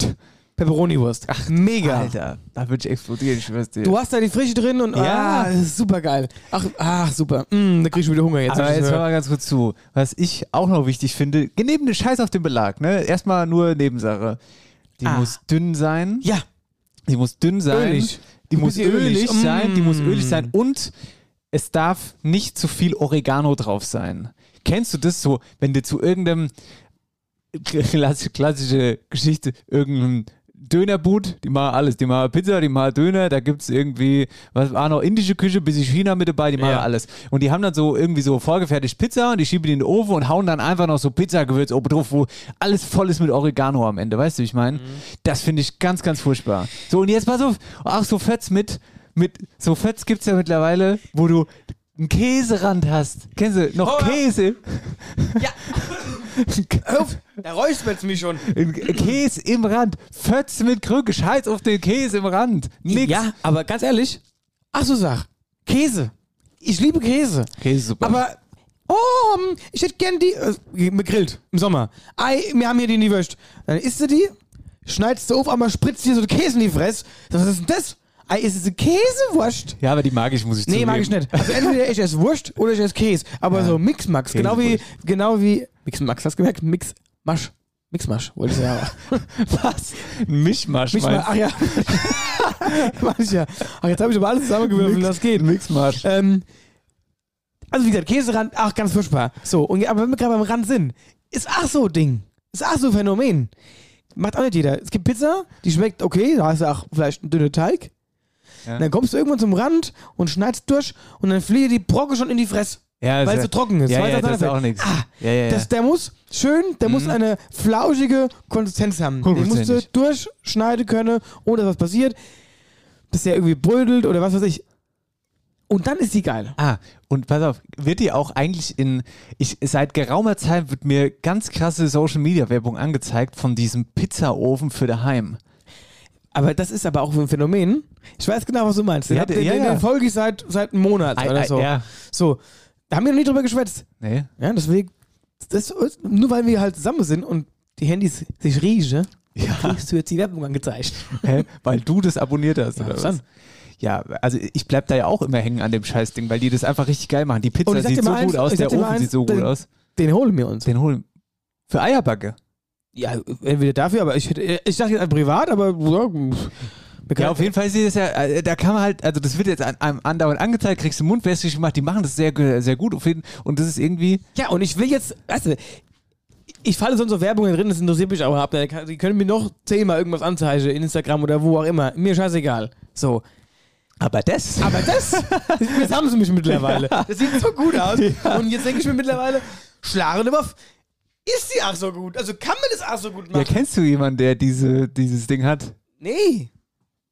Peperoniwurst. Ach, mega. Alter, da würde ich explodieren, ich schwör's dir. Du hast da die Frische drin und Ja. ah, super geil. Ach, ach super. Mm, da krieg ich wieder Hunger jetzt. Aber jetzt hör mal ganz kurz zu. Was ich auch noch wichtig finde, neben den Scheiß auf dem Belag, ne? Erstmal nur Nebensache. Die Ah. muss dünn sein. Ja, Die muss dünn sein. Ölig. Die muss ölig, ölig. sein. Die muss Mm. ölig sein. Und es darf nicht zu viel Oregano drauf sein. Kennst du das so, wenn du zu irgendeinem klassische, Geschichte, irgendeinem Dönerbut, die machen alles, die machen Pizza, die machen Döner, da gibt es irgendwie, was war noch, indische Küche, bisschen China mit dabei, die machen Ja. alles. Und die haben dann so irgendwie so vorgefertigt Pizza und die schieben die in den Ofen und hauen dann einfach noch so Pizzagewürz oben drauf, wo alles voll ist mit Oregano am Ende, weißt du, wie ich meine? Das finde ich ganz, ganz furchtbar. So, und jetzt pass auf, auch so Fetz mit, mit, so Fetz gibt es ja mittlerweile, wo du einen Käserand hast. Kennst du noch Oh. Käse? Ja. Hör auf, [LAUGHS] da räuspert mich schon. Käse im Rand. Fötz mit Krücke. Scheiß auf den Käse im Rand. Nix. Ja, aber ganz ehrlich, ach so sag, Käse. Ich liebe Käse. Käse super. Aber, oh, hm, ich hätte gern die, äh, gegrillt im Sommer. Ei, wir haben hier die die Würst. Dann isst du die, schneidest du auf, einmal spritzt dir so Käse in die Fresse. Was ist denn das? Ei, ist es eine Käsewurst? ja, aber die mag ich, muss ich Nee, zugeben. mag ich nicht. Also entweder ich esse Wurst oder ich esse Käse. Aber so Mixmax, genau wie, genau wie, Mixmax, hast du gemerkt? Mixmasch. Mixmasch, wollte ich sagen. [LAUGHS] Was? Ein Mischmasch, Mixmasch, meinst ach ja. [LAUGHS] Mach ich ja. Ach, jetzt habe ich aber alles zusammengewürfelt, das geht. du? Mischmasch. Ähm, also wie gesagt, Käserand, ach, ganz furchtbar. So, und, aber wenn wir gerade beim Rand sind, ist ach so Ding. Ist ach so Phänomen. Macht auch nicht jeder. Es gibt Pizza, die schmeckt okay, da hast du auch vielleicht einen dünnen Teig. Ja. Dann kommst du irgendwann zum Rand und schneidest durch und dann fliegt die Brocke schon in die Fresse. Ja, weil es so trocken ist. Ja, Weil ja, es das ist auch nichts. Ah, das, der muss schön, der muss eine flauschige Konsistenz haben. Den musst du durchschneiden können, ohne dass was passiert. Dass der irgendwie brödelt oder was weiß ich. Und dann ist die geil. Ah, und pass auf, wird die auch eigentlich in, ich, seit geraumer Zeit wird mir ganz krasse Social Media Werbung angezeigt von diesem Pizzaofen für daheim. Aber das ist aber auch ein Phänomen. Ich weiß genau, was du meinst. Den, Ja, den, ja, den, den folge ich seit, seit einem Monat Ei, oder so. ja. So, da haben wir noch nie drüber geschwätzt. Nee. Ja, deswegen, das, nur weil wir halt zusammen sind und die Handys sich riechen, Ja. kriegst du jetzt die Werbung angezeigt. Hä? Weil du das abonniert hast, Ja, oder was dann? Ja, also ich bleib da ja auch immer hängen an dem Scheißding, weil die das einfach richtig geil machen. Die Pizza sieht so mal gut eins, aus, der Ofen eins, sieht so gut den- aus. Den holen wir uns. Den holen. Für Eierbacke. Ja, entweder dafür, aber ich, hätte- ich dachte jetzt privat, aber ja, Ja, auf jeden Fall sieht das ja, äh, da kann man halt, also das wird jetzt an einem andauernd angezeigt, kriegst du Mund wässrig gemacht, die machen das sehr, sehr gut auf jeden und das ist irgendwie, Ja, und ich will jetzt, weißt du, ich falle sonst so Werbungen drin, das interessiert mich auch ab. Die können mir noch zehnmal irgendwas anzeigen, in Instagram oder wo auch immer. Mir scheißegal. So. aber das, [LAUGHS] Aber das, das haben sie mich mittlerweile. Das sieht so gut aus. Und jetzt denke ich mir mittlerweile, schlagende Waffe, ist die auch so gut? Also kann man das auch so gut ja, machen? kennst du jemanden, der diese, dieses Ding hat? nee.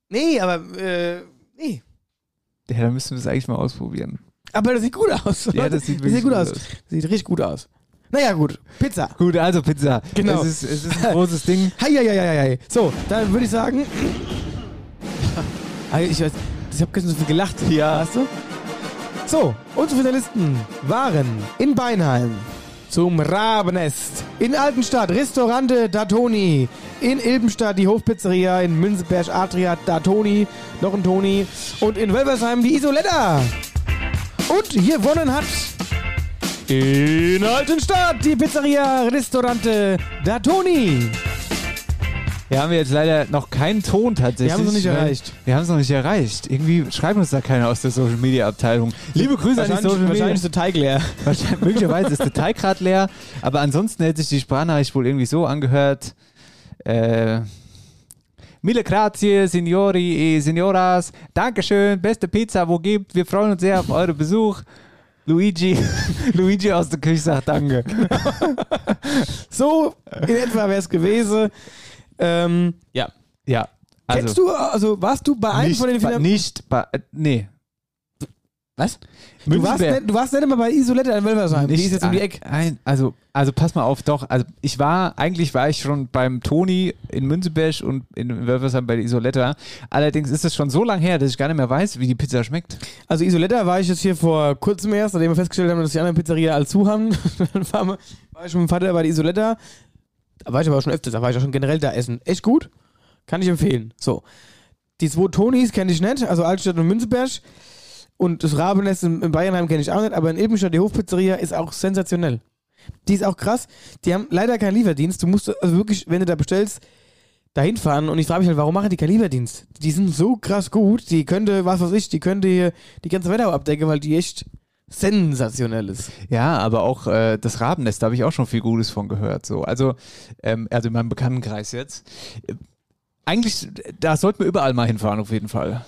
Nee, aber, äh, nee. Ja, da müssen wir es eigentlich mal ausprobieren. Aber das sieht gut aus. Ja, das sieht [LAUGHS] das sieht gut gut aus. aus. Das sieht richtig gut aus. Naja, gut. Pizza. Gut, also Pizza. Genau. Es ist, es ist ein großes Ding. [LAUGHS] Heieieiei. So, dann würde ich sagen. [LAUGHS] Ich weiß, ich habe gestern so viel gelacht. Ja. Hast du? So, unsere Finalisten waren in Beinheim zum Rabennest, in Altenstadt Restaurante Datoni, in Ilbenstadt die Hofpizzeria, in Münzenberg Adria Datoni, noch ein Toni. Und in Wölversheim die Isoletta. Und hier gewonnen hat in Altenstadt die Pizzeria Restaurante Datoni. Wir haben jetzt leider noch keinen Ton tatsächlich. Wir haben es noch nicht erreicht. Wir haben es noch nicht erreicht. Irgendwie schreibt uns da keiner aus der Social Media Abteilung. Liebe Grüße an die Social Media. wahrscheinlich ist der Teig leer. Wahrscheinlich, möglicherweise ist der Teig gerade leer, aber ansonsten hätte sich die Sprachnachricht wohl irgendwie so angehört. Äh, Mille grazie, Signori e Signoras. Dankeschön, beste Pizza, wo gibt. Wir freuen uns sehr auf euren Besuch. Luigi, [LAUGHS] Luigi aus der Küche sagt Danke. [LAUGHS] So in etwa wäre es gewesen. Ähm, ja. Ja, also Kennst du, also warst du bei einem nicht, von den Finalen? nicht, ba- äh, nee. Was? Du warst, nicht, du warst nicht immer bei Isolette in Wölversheim. Die ist jetzt um die Ecke. Ein, also, also pass mal auf, doch. Also ich war, eigentlich war ich schon beim Toni in Münzeberg und in Wölfersheim bei der Isoletta. Allerdings ist es schon so lange her, dass ich gar nicht mehr weiß, wie die Pizza schmeckt. Also Isoletta war ich jetzt hier vor kurzem erst, nachdem wir festgestellt haben, dass die anderen Pizzeria alle zu haben. Dann [LAUGHS] war ich mit dem Vater bei der Isoletta. Da war ich aber schon öfters, da war ich auch schon generell da essen. Echt gut. Kann ich empfehlen. So. Die zwei Tonis kenne ich nicht, also Altstadt und Münzeberg. Und das Rabennest in, Bayernheim kenne ich auch nicht, aber in Ilbenstadt, die Hofpizzeria, ist auch sensationell. Die ist auch krass. Die haben leider keinen Lieferdienst. Du musst, also wirklich, wenn du da bestellst, dahin fahren und ich frage mich halt, warum machen die keinen Lieferdienst? Die sind so krass gut, die könnte, was weiß ich, die könnte hier die ganze Wetter abdecken, weil die echt sensationell ist. Ja, aber auch äh, das Rabennest, da habe ich auch schon viel Gutes von gehört. So. Also, ähm, also in meinem Bekanntenkreis jetzt. Äh, eigentlich, da sollten wir überall mal hinfahren, auf jeden Fall.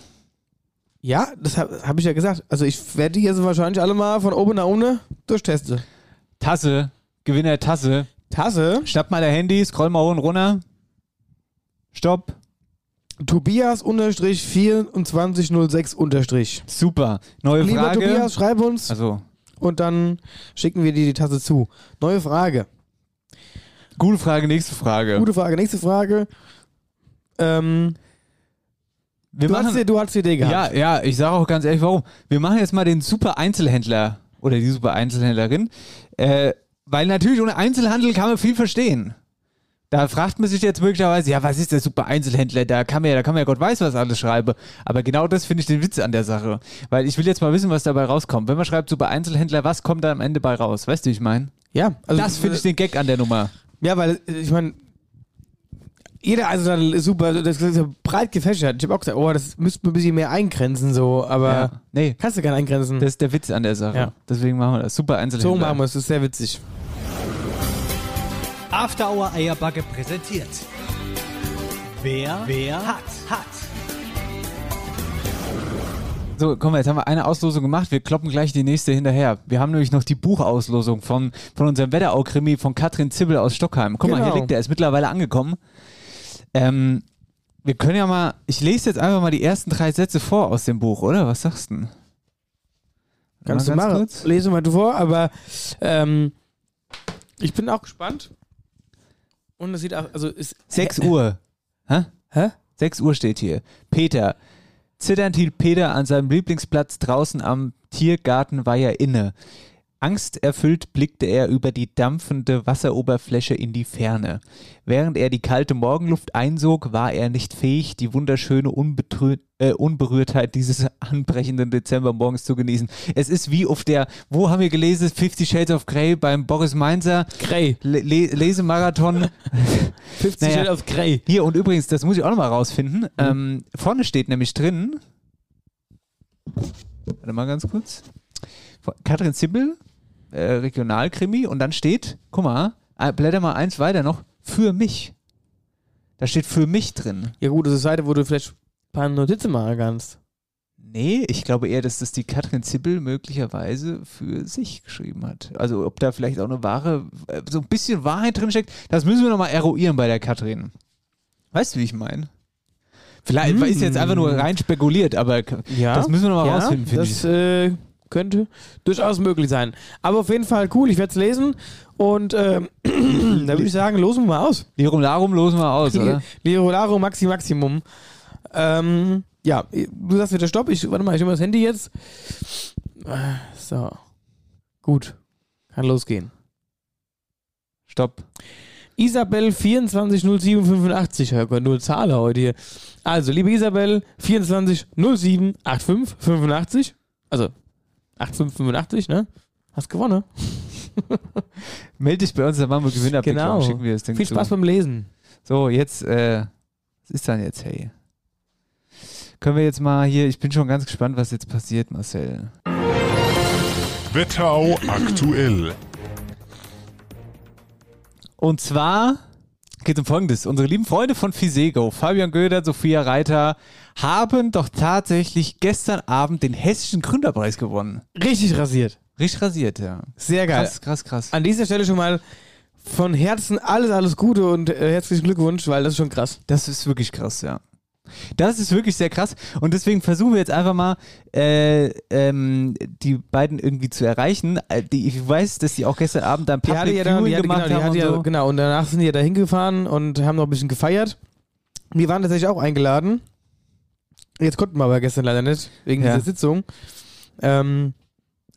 Ja, das habe hab ich ja gesagt. Also ich werde die jetzt wahrscheinlich alle mal von oben nach unten durchtesten. Tasse, Gewinner der Tasse. Tasse, Schnapp mal dein Handy, scroll mal hoch und runter. Stopp. Tobias unterstrich 2406 unterstrich. Super. Neue Lieber Frage. Tobias, schreib uns also, und dann schicken wir dir die Tasse zu. Neue Frage. gute Frage, nächste Frage. Gute Frage. Nächste Frage. Ähm, wir du, hast die, du hast die Idee gehabt. Ja, ja, ich sage auch ganz ehrlich, warum. Wir machen jetzt mal den super Einzelhändler oder die super Einzelhändlerin, äh, weil natürlich ohne Einzelhandel kann man viel verstehen. Da fragt man sich jetzt möglicherweise, ja, was ist der super Einzelhändler? Da kann man ja, da kann man ja Gott weiß was alles schreiben. Aber genau das finde ich den Witz an der Sache. Weil ich will jetzt mal wissen, was dabei rauskommt. Wenn man schreibt super Einzelhändler, was kommt da am Ende bei raus? Weißt du, wie ich meine? Ja, also Das finde ich den Gag an der Nummer. Ja, weil äh, ich meine, jeder Einzelhandel ist super, das ist ja breit gefächert. Ich habe auch gesagt, oh, das müsste man ein bisschen mehr eingrenzen, so, aber Ja. Nee, kannst du gar nicht eingrenzen. das ist der Witz an der Sache. Ja. Deswegen machen wir das. Super Einzelhändler. so machen wir es, das ist sehr witzig. After Hour Eierbacke präsentiert. Wer, wer hat, hat. So, komm, jetzt haben wir eine Auslosung gemacht. Wir kloppen gleich die nächste hinterher. Wir haben nämlich noch die Buchauslosung von, von unserem Wetterau-Krimi von Katrin Zibbel aus Stockheim. Guck mal, Genau. hier liegt der, ist mittlerweile angekommen. Ähm, wir können ja mal, ich lese jetzt einfach mal die ersten drei Sätze vor aus dem Buch, oder? Was sagst du denn? Kannst du Mal ganz machen. kurz? Lese mal du vor, aber ähm, ich bin auch gespannt. Und es sieht auch, also ist 6 Uhr. Hä? Hä? 6 Uhr steht hier. Peter. Zitternd hielt Peter an seinem Lieblingsplatz draußen am Tiergartenweiher inne. Angsterfüllt blickte er über die dampfende Wasseroberfläche in die Ferne. Während er die kalte Morgenluft einsog, war er nicht fähig, die wunderschöne Unbetrü äh, Unberührtheit dieses anbrechenden Dezembermorgens zu genießen. Es ist wie auf der, wo haben wir gelesen, Fifty Shades of Grey beim Boris Mainzer Grey. Le Le Lesemarathon. [LAUGHS] 50 Naja. Shades of Grey. Hier, und übrigens, das muss ich auch nochmal rausfinden. Ähm, vorne steht nämlich drin, warte mal ganz kurz, Katrin Zibbel, äh, Regionalkrimi, und dann steht, guck mal, äh, blätter mal eins weiter noch, für mich. Da steht für mich drin. Ja gut, das ist eine Seite, wo du vielleicht ein paar Notizen machen kannst. Nee, ich glaube eher, dass das die Katrin Zibbel möglicherweise für sich geschrieben hat. Also ob da vielleicht auch eine wahre, äh, so ein bisschen Wahrheit drin steckt, das müssen wir nochmal eruieren bei der Katrin. Weißt du, wie ich meine? Vielleicht Hm. ist jetzt einfach nur rein spekuliert, aber Ja. das müssen wir nochmal ja, rausfinden, finde ich. äh, könnte durchaus möglich sein. Aber auf jeden Fall cool, ich werde es lesen. Und ähm, [CLEARS THROAT] da würde ich sagen, losen wir mal aus. Lirum Larum losen wir aus, oder? [LAUGHS] Lero Laro Maxi Maximum. Ähm, ja, du sagst wieder Stopp. Ich, warte mal, ich nehme das Handy jetzt. So. Gut. Kann losgehen. Stopp. Isabel 240785. Ja, Gott, nur Zahlen heute hier. Also, liebe Isabel 24078585. Also 8585, ne? Hast gewonnen. [LAUGHS] Meld dich bei uns, dann machen wir Gewinnerabwicklung. Genau. Schicken wir das Ding Viel zu. Spaß beim Lesen. So, jetzt, äh, was ist dann jetzt, hey? Können wir jetzt mal hier, ich bin schon ganz gespannt, was jetzt passiert, Marcel. Wetterau aktuell. Und zwar geht es um Folgendes. Unsere lieben Freunde von Fisego, Fabian Göder, Sophia Reiter, haben doch tatsächlich gestern Abend den hessischen Gründerpreis gewonnen. Richtig rasiert. Richtig rasiert, ja. Sehr geil. Krass, krass, krass. An dieser Stelle schon mal von Herzen alles, alles Gute und äh, herzlichen Glückwunsch, weil das ist schon krass. Das ist wirklich krass, ja. Das ist wirklich sehr krass und deswegen versuchen wir jetzt einfach mal, äh, ähm, die beiden irgendwie zu erreichen. Äh, Die, ich weiß, dass die auch gestern Abend dann Public hatte ja dann, hatte, gemacht genau, haben und ja, so. genau, und danach sind die ja da hingefahren und haben noch ein bisschen gefeiert. Wir waren tatsächlich auch eingeladen. Jetzt konnten wir aber gestern leider nicht, wegen Ja. dieser Sitzung. Ähm,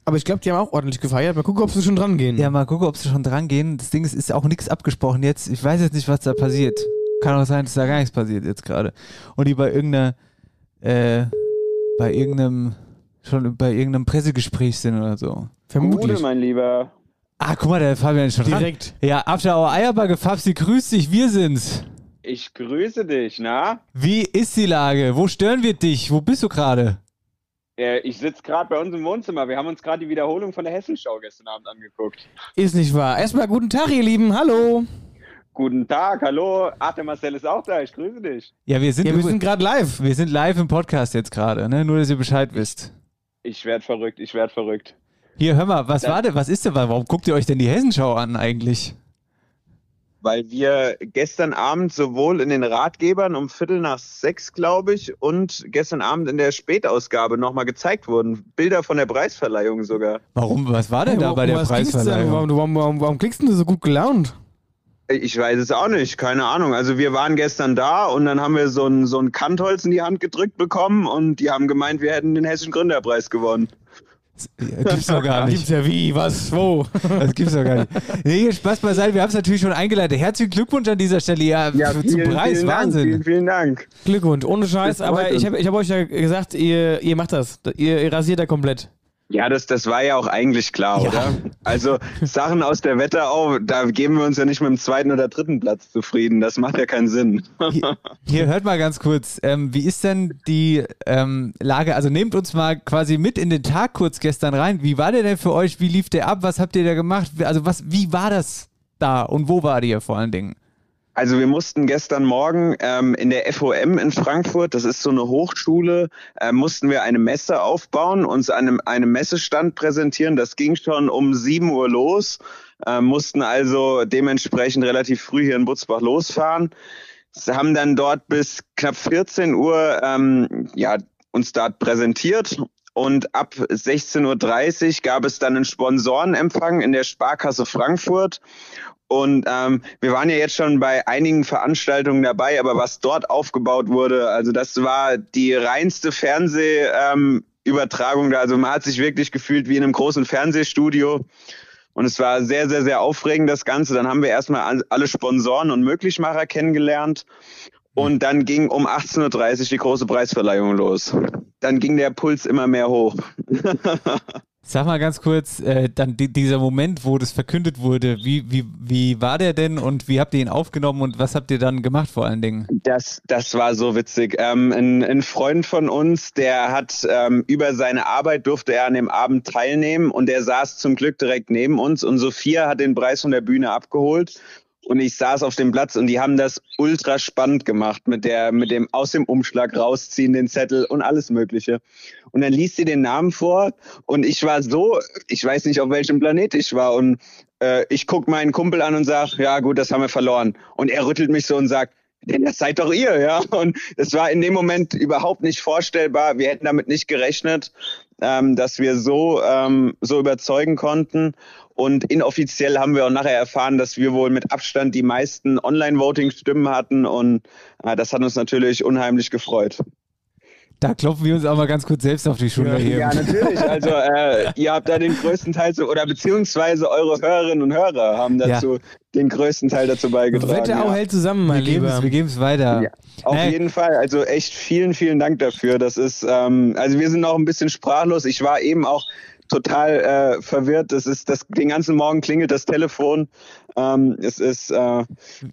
aber ich glaube, die haben auch ordentlich gefeiert. Mal gucken, ob sie schon dran gehen. Ja, mal gucken, ob sie schon dran gehen. Das Ding ist, ist auch nichts abgesprochen jetzt. Ich weiß jetzt nicht, was da passiert. Kann auch sein, dass da gar nichts passiert jetzt gerade. Und die bei irgendeiner, äh, bei irgendeinem, schon bei irgendeinem Pressegespräch sind oder so. Vermutlich. Gute, mein Lieber. Ah, guck mal, der Fabian ist schon Direkt. dran. Ja, After Our Eierbacke, Fabsi, grüß dich, wir sind's. Ich grüße dich, na? Wie ist die Lage? Wo stören wir dich? Wo bist du gerade? Äh, ich sitze gerade bei uns im Wohnzimmer. Wir haben uns gerade die Wiederholung von der Hessenschau gestern Abend angeguckt. Ist nicht wahr. Erstmal guten Tag, ihr Lieben. Hallo. Guten Tag, hallo. Ach, der Marcel ist auch da. Ich grüße dich. Ja, wir sind, Ja, wir sind gerade live. wir sind live im Podcast jetzt gerade, ne? Nur, dass ihr Bescheid wisst. Ich werd verrückt, ich werd verrückt. Hier, hör mal, was war denn, was ist denn, warum guckt ihr euch denn die Hessenschau an eigentlich? Weil wir gestern Abend sowohl in den Ratgebern um Viertel nach sechs, glaube ich, und gestern Abend in der Spätausgabe nochmal gezeigt wurden. Bilder von der Preisverleihung sogar. Warum, was war denn da Hey, bei der? Preisverleihung? Warum, warum, warum, warum klingst du so gut gelaunt? Ich weiß es auch nicht, keine Ahnung. Also wir waren gestern da und dann haben wir so ein, so ein Kantholz in die Hand gedrückt bekommen und die haben gemeint, wir hätten den Hessischen Gründerpreis gewonnen. Ja, Gibt's doch gar [LAUGHS] Gibt's nicht. ja wie, was, wo? Das gibt's doch gar nicht. Nee, Spaß beiseite, wir haben es natürlich schon eingeleitet. Herzlichen Glückwunsch an dieser Stelle. Ja, für- zum Preis, vielen Wahnsinn. Dank, vielen, vielen Dank. Glückwunsch, ohne Scheiß, Das aber ich habe ich hab euch ja gesagt, ihr, ihr macht das. Ihr, ihr rasiert da komplett. Ja, das, das war ja auch eigentlich klar, Ja. oder? Also Sachen aus der Wetterau, da geben wir uns ja nicht mit dem zweiten oder dritten Platz zufrieden. Das macht ja keinen Sinn. Hier, hier hört mal ganz kurz, ähm, wie ist denn die ähm, Lage? Also nehmt uns mal quasi mit in den Tag kurz gestern rein. Wie war der denn für euch? Wie lief der ab? Was habt ihr da gemacht? Also was, wie war das da und wo wart ihr vor allen Dingen? Also wir mussten gestern Morgen ähm, in der FOM in Frankfurt, das ist so eine Hochschule, äh, mussten wir eine Messe aufbauen, uns einem, einem Messestand präsentieren. Das ging schon um 7 Uhr los, äh, mussten also dementsprechend relativ früh hier in Butzbach losfahren. Sie haben dann dort bis knapp 14 Uhr ähm, ja, uns dort präsentiert und ab 16.30 Uhr gab es dann einen Sponsorenempfang in der Sparkasse Frankfurt. Und ähm, wir waren ja jetzt schon bei einigen Veranstaltungen dabei, aber was dort aufgebaut wurde, also das war die reinste Fernsehübertragung ähm, da. Also man hat sich wirklich gefühlt wie in einem großen Fernsehstudio. Und es war sehr, sehr, sehr aufregend, das Ganze. Dann haben wir erstmal all- alle Sponsoren und Möglichmacher kennengelernt. Und dann ging um 18.30 Uhr die große Preisverleihung los. Dann ging der Puls immer mehr hoch. [LAUGHS] Sag mal ganz kurz, äh, dann di dieser Moment, wo das verkündet wurde, wie, wie, wie war der denn und wie habt ihr ihn aufgenommen und was habt ihr dann gemacht vor allen Dingen? Das, das war so witzig. Ähm, ein, ein Freund von uns, der hat ähm, über seine Arbeit durfte er an dem Abend teilnehmen und der saß zum Glück direkt neben uns und Sophia hat den Preis von der Bühne abgeholt. Und ich saß auf dem Platz und die haben das ultra spannend gemacht mit der, mit dem aus dem Umschlag rausziehen, den Zettel und alles Mögliche. Und dann liest sie den Namen vor und ich war so, ich weiß nicht, auf welchem Planet ich war und äh, ich guck meinen Kumpel an und sag, ja gut, das haben wir verloren. Und er rüttelt mich so und sagt, denn das seid doch ihr, ja. [LAUGHS] Und es war in dem Moment überhaupt nicht vorstellbar. Wir hätten damit nicht gerechnet, ähm, dass wir so, ähm, so überzeugen konnten. Und inoffiziell haben wir auch nachher erfahren, dass wir wohl mit Abstand die meisten Online-Voting-Stimmen hatten. Und äh, das hat uns natürlich unheimlich gefreut. Da klopfen wir uns auch mal ganz kurz selbst auf die Schulter hier. Ja, natürlich. Also äh, ihr habt da den größten Teil zu, oder beziehungsweise eure Hörerinnen und Hörer haben dazu den größten Teil dazu beigetragen. Wetterau ja. hält zusammen, mein wir geben Lieber. es wir geben's weiter. Ja, auf Äh, jeden Fall. Also echt vielen, vielen Dank dafür. Das ist, ähm, also wir sind auch ein bisschen sprachlos. Ich war eben auch total äh, verwirrt. Das ist das den ganzen Morgen klingelt das Telefon. Ähm, es ist äh,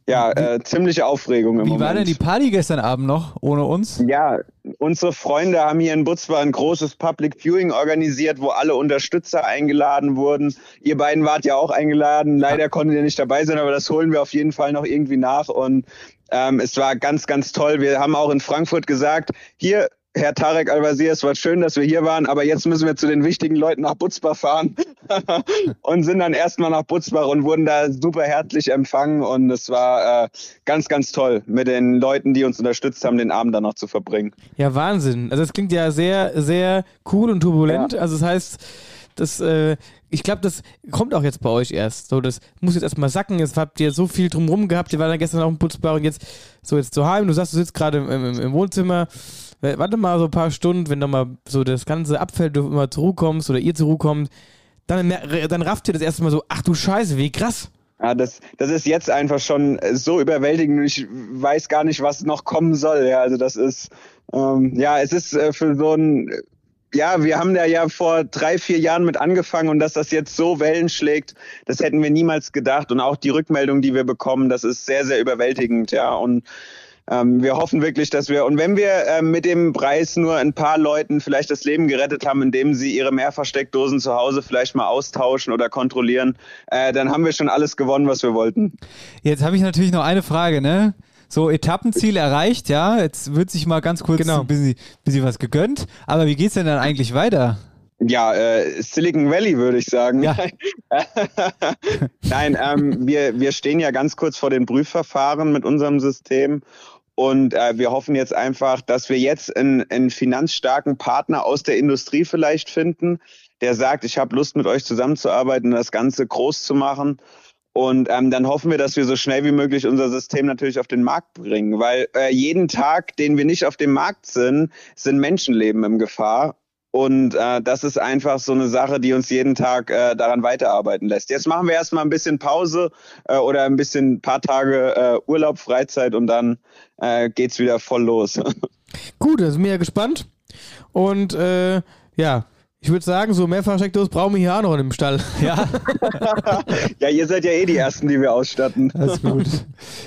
ja äh, ziemliche Aufregung im Wie Moment. war denn die Party gestern Abend noch ohne uns? Ja, unsere Freunde haben hier in Butzbach ein großes Public Viewing organisiert, wo alle Unterstützer eingeladen wurden. Ihr beiden wart ja auch eingeladen. Leider konntet ihr nicht dabei sein, aber das holen wir auf jeden Fall noch irgendwie nach. Und ähm, es war ganz, ganz toll. Wir haben auch in Frankfurt gesagt, hier, Herr Tarek Al-Wazir, es war schön, dass wir hier waren, aber jetzt müssen wir zu den wichtigen Leuten nach Butzbach fahren [LAUGHS] und sind dann erstmal nach Butzbach und wurden da super herzlich empfangen und es war äh, ganz, ganz toll, mit den Leuten, die uns unterstützt haben, den Abend dann noch zu verbringen. Ja, Wahnsinn. Also das klingt ja sehr, sehr cool und turbulent. Also das heißt, das, äh, ich glaube, das kommt auch jetzt bei euch erst. So, das muss jetzt erstmal sacken. Jetzt habt ihr so viel drumherum gehabt. Ihr wart dann gestern auch im Putzbau und jetzt so jetzt zu heim. Du sagst, du sitzt gerade im, im, im Wohnzimmer. Warte mal so ein paar Stunden, wenn nochmal so das ganze abfällt, du immer zur Ruhe kommst oder ihr zur Ruhe kommt, dann, dann rafft ihr das erstmal so, ach du Scheiße, wie krass. Ja, das, das ist jetzt einfach schon so überwältigend ich weiß gar nicht, was noch kommen soll. Ja, also das ist, ähm, ja, es ist äh, für so ein ja, wir haben da ja vor drei, vier Jahren mit angefangen und dass das jetzt so Wellen schlägt, das hätten wir niemals gedacht. Und auch die Rückmeldung, die wir bekommen, das ist sehr, sehr überwältigend, ja. Und ähm, wir hoffen wirklich, dass wir, und wenn wir äh, mit dem Preis nur ein paar Leuten vielleicht das Leben gerettet haben, indem sie ihre Mehrversteckdosen zu Hause vielleicht mal austauschen oder kontrollieren, äh, dann haben wir schon alles gewonnen, was wir wollten. Jetzt habe ich natürlich noch eine Frage, ne? So, Etappenziel erreicht, ja. Jetzt wird sich mal ganz kurz Genau. ein bisschen, bisschen was gegönnt. Aber wie geht's denn dann eigentlich weiter? Ja, äh, Silicon Valley würde ich sagen. Ja. [LAUGHS] Nein, ähm, wir, wir stehen ja ganz kurz vor den Prüfverfahren mit unserem System. Und äh, wir hoffen jetzt einfach, dass wir jetzt einen, einen finanzstarken Partner aus der Industrie vielleicht finden, der sagt, ich habe Lust mit euch zusammenzuarbeiten das Ganze groß zu machen. Und ähm, dann hoffen wir, dass wir so schnell wie möglich unser System natürlich auf den Markt bringen, weil äh, jeden Tag, den wir nicht auf dem Markt sind, sind Menschenleben im Gefahr. Und äh, das ist einfach so eine Sache, die uns jeden Tag äh, daran weiterarbeiten lässt. Jetzt machen wir erstmal ein bisschen Pause äh, oder ein bisschen paar Tage äh, Urlaub, Freizeit und dann äh, geht's wieder voll los. [LAUGHS] Gut, da sind wir ja gespannt. Und äh, ja, ich würde sagen, so Mehrfachsteckdose brauchen wir hier auch noch im Stall. Ja, [LAUGHS] ja, ihr seid ja eh die Ersten, die wir ausstatten. das ist gut.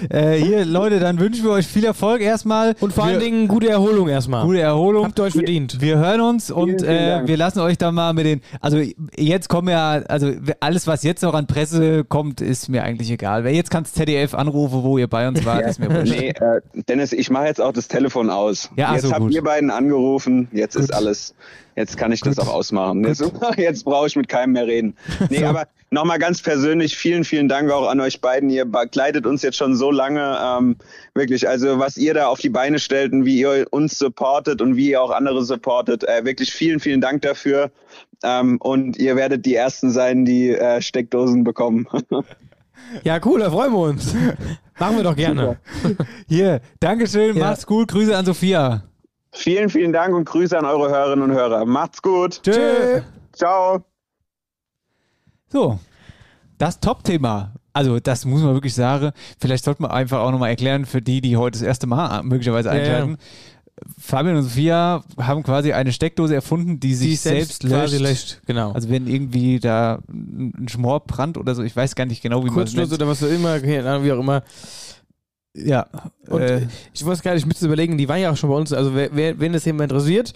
Äh, hier, Leute, dann wünschen wir euch viel Erfolg erstmal. Und vor allen wir, Dingen gute Erholung erstmal. gute Erholung. Habt ihr euch verdient. Wir hören uns und vielen äh, wir lassen euch da mal mit den. Also jetzt kommen ja, also alles, was jetzt noch an Presse kommt, ist mir eigentlich egal. Wer jetzt kann ZDF anrufen, wo ihr bei uns wart, ist mir wurscht. Nee, äh, Dennis, ich mache jetzt auch das Telefon aus. Ja, jetzt so, habt gut. ihr beiden angerufen, jetzt Gut. ist alles, jetzt kann ich das auch ausmachen. Jetzt, [LAUGHS] jetzt brauche ich mit keinem mehr reden. Nee, aber nochmal ganz persönlich, vielen, vielen Dank auch an euch beiden. Ihr begleitet uns jetzt schon so lange. Ähm, wirklich, also was ihr da auf die Beine stellt und wie ihr uns supportet und wie ihr auch andere supportet. Äh, wirklich vielen, vielen Dank dafür. Ähm, und ihr werdet die Ersten sein, die äh, Steckdosen bekommen. [LAUGHS] Ja, cool, da freuen wir uns. [LAUGHS] Machen wir doch gerne. Hier, Dankeschön, Ja. macht's gut, Grüße an Sophia. vielen, vielen Dank und Grüße an eure Hörerinnen und Hörer. Macht's gut. Tschö. Ciao. So, das Top-Thema. Also, das muss man wirklich sagen. Vielleicht sollte man einfach auch nochmal erklären für die, die heute das erste Mal möglicherweise Ja, ja. einschalten. Fabian und Sophia haben quasi eine Steckdose erfunden, die sich Die selbst, quasi löscht. löscht. Genau. Also wenn irgendwie da ein Schmor brannt oder so, ich weiß gar nicht genau, wie man es Kurzschluss oder was auch immer, wie auch immer. Ja, Und äh, ich weiß gar nicht, ich müsste überlegen, die waren ja auch schon bei uns, also wer, wer, wen das Thema interessiert,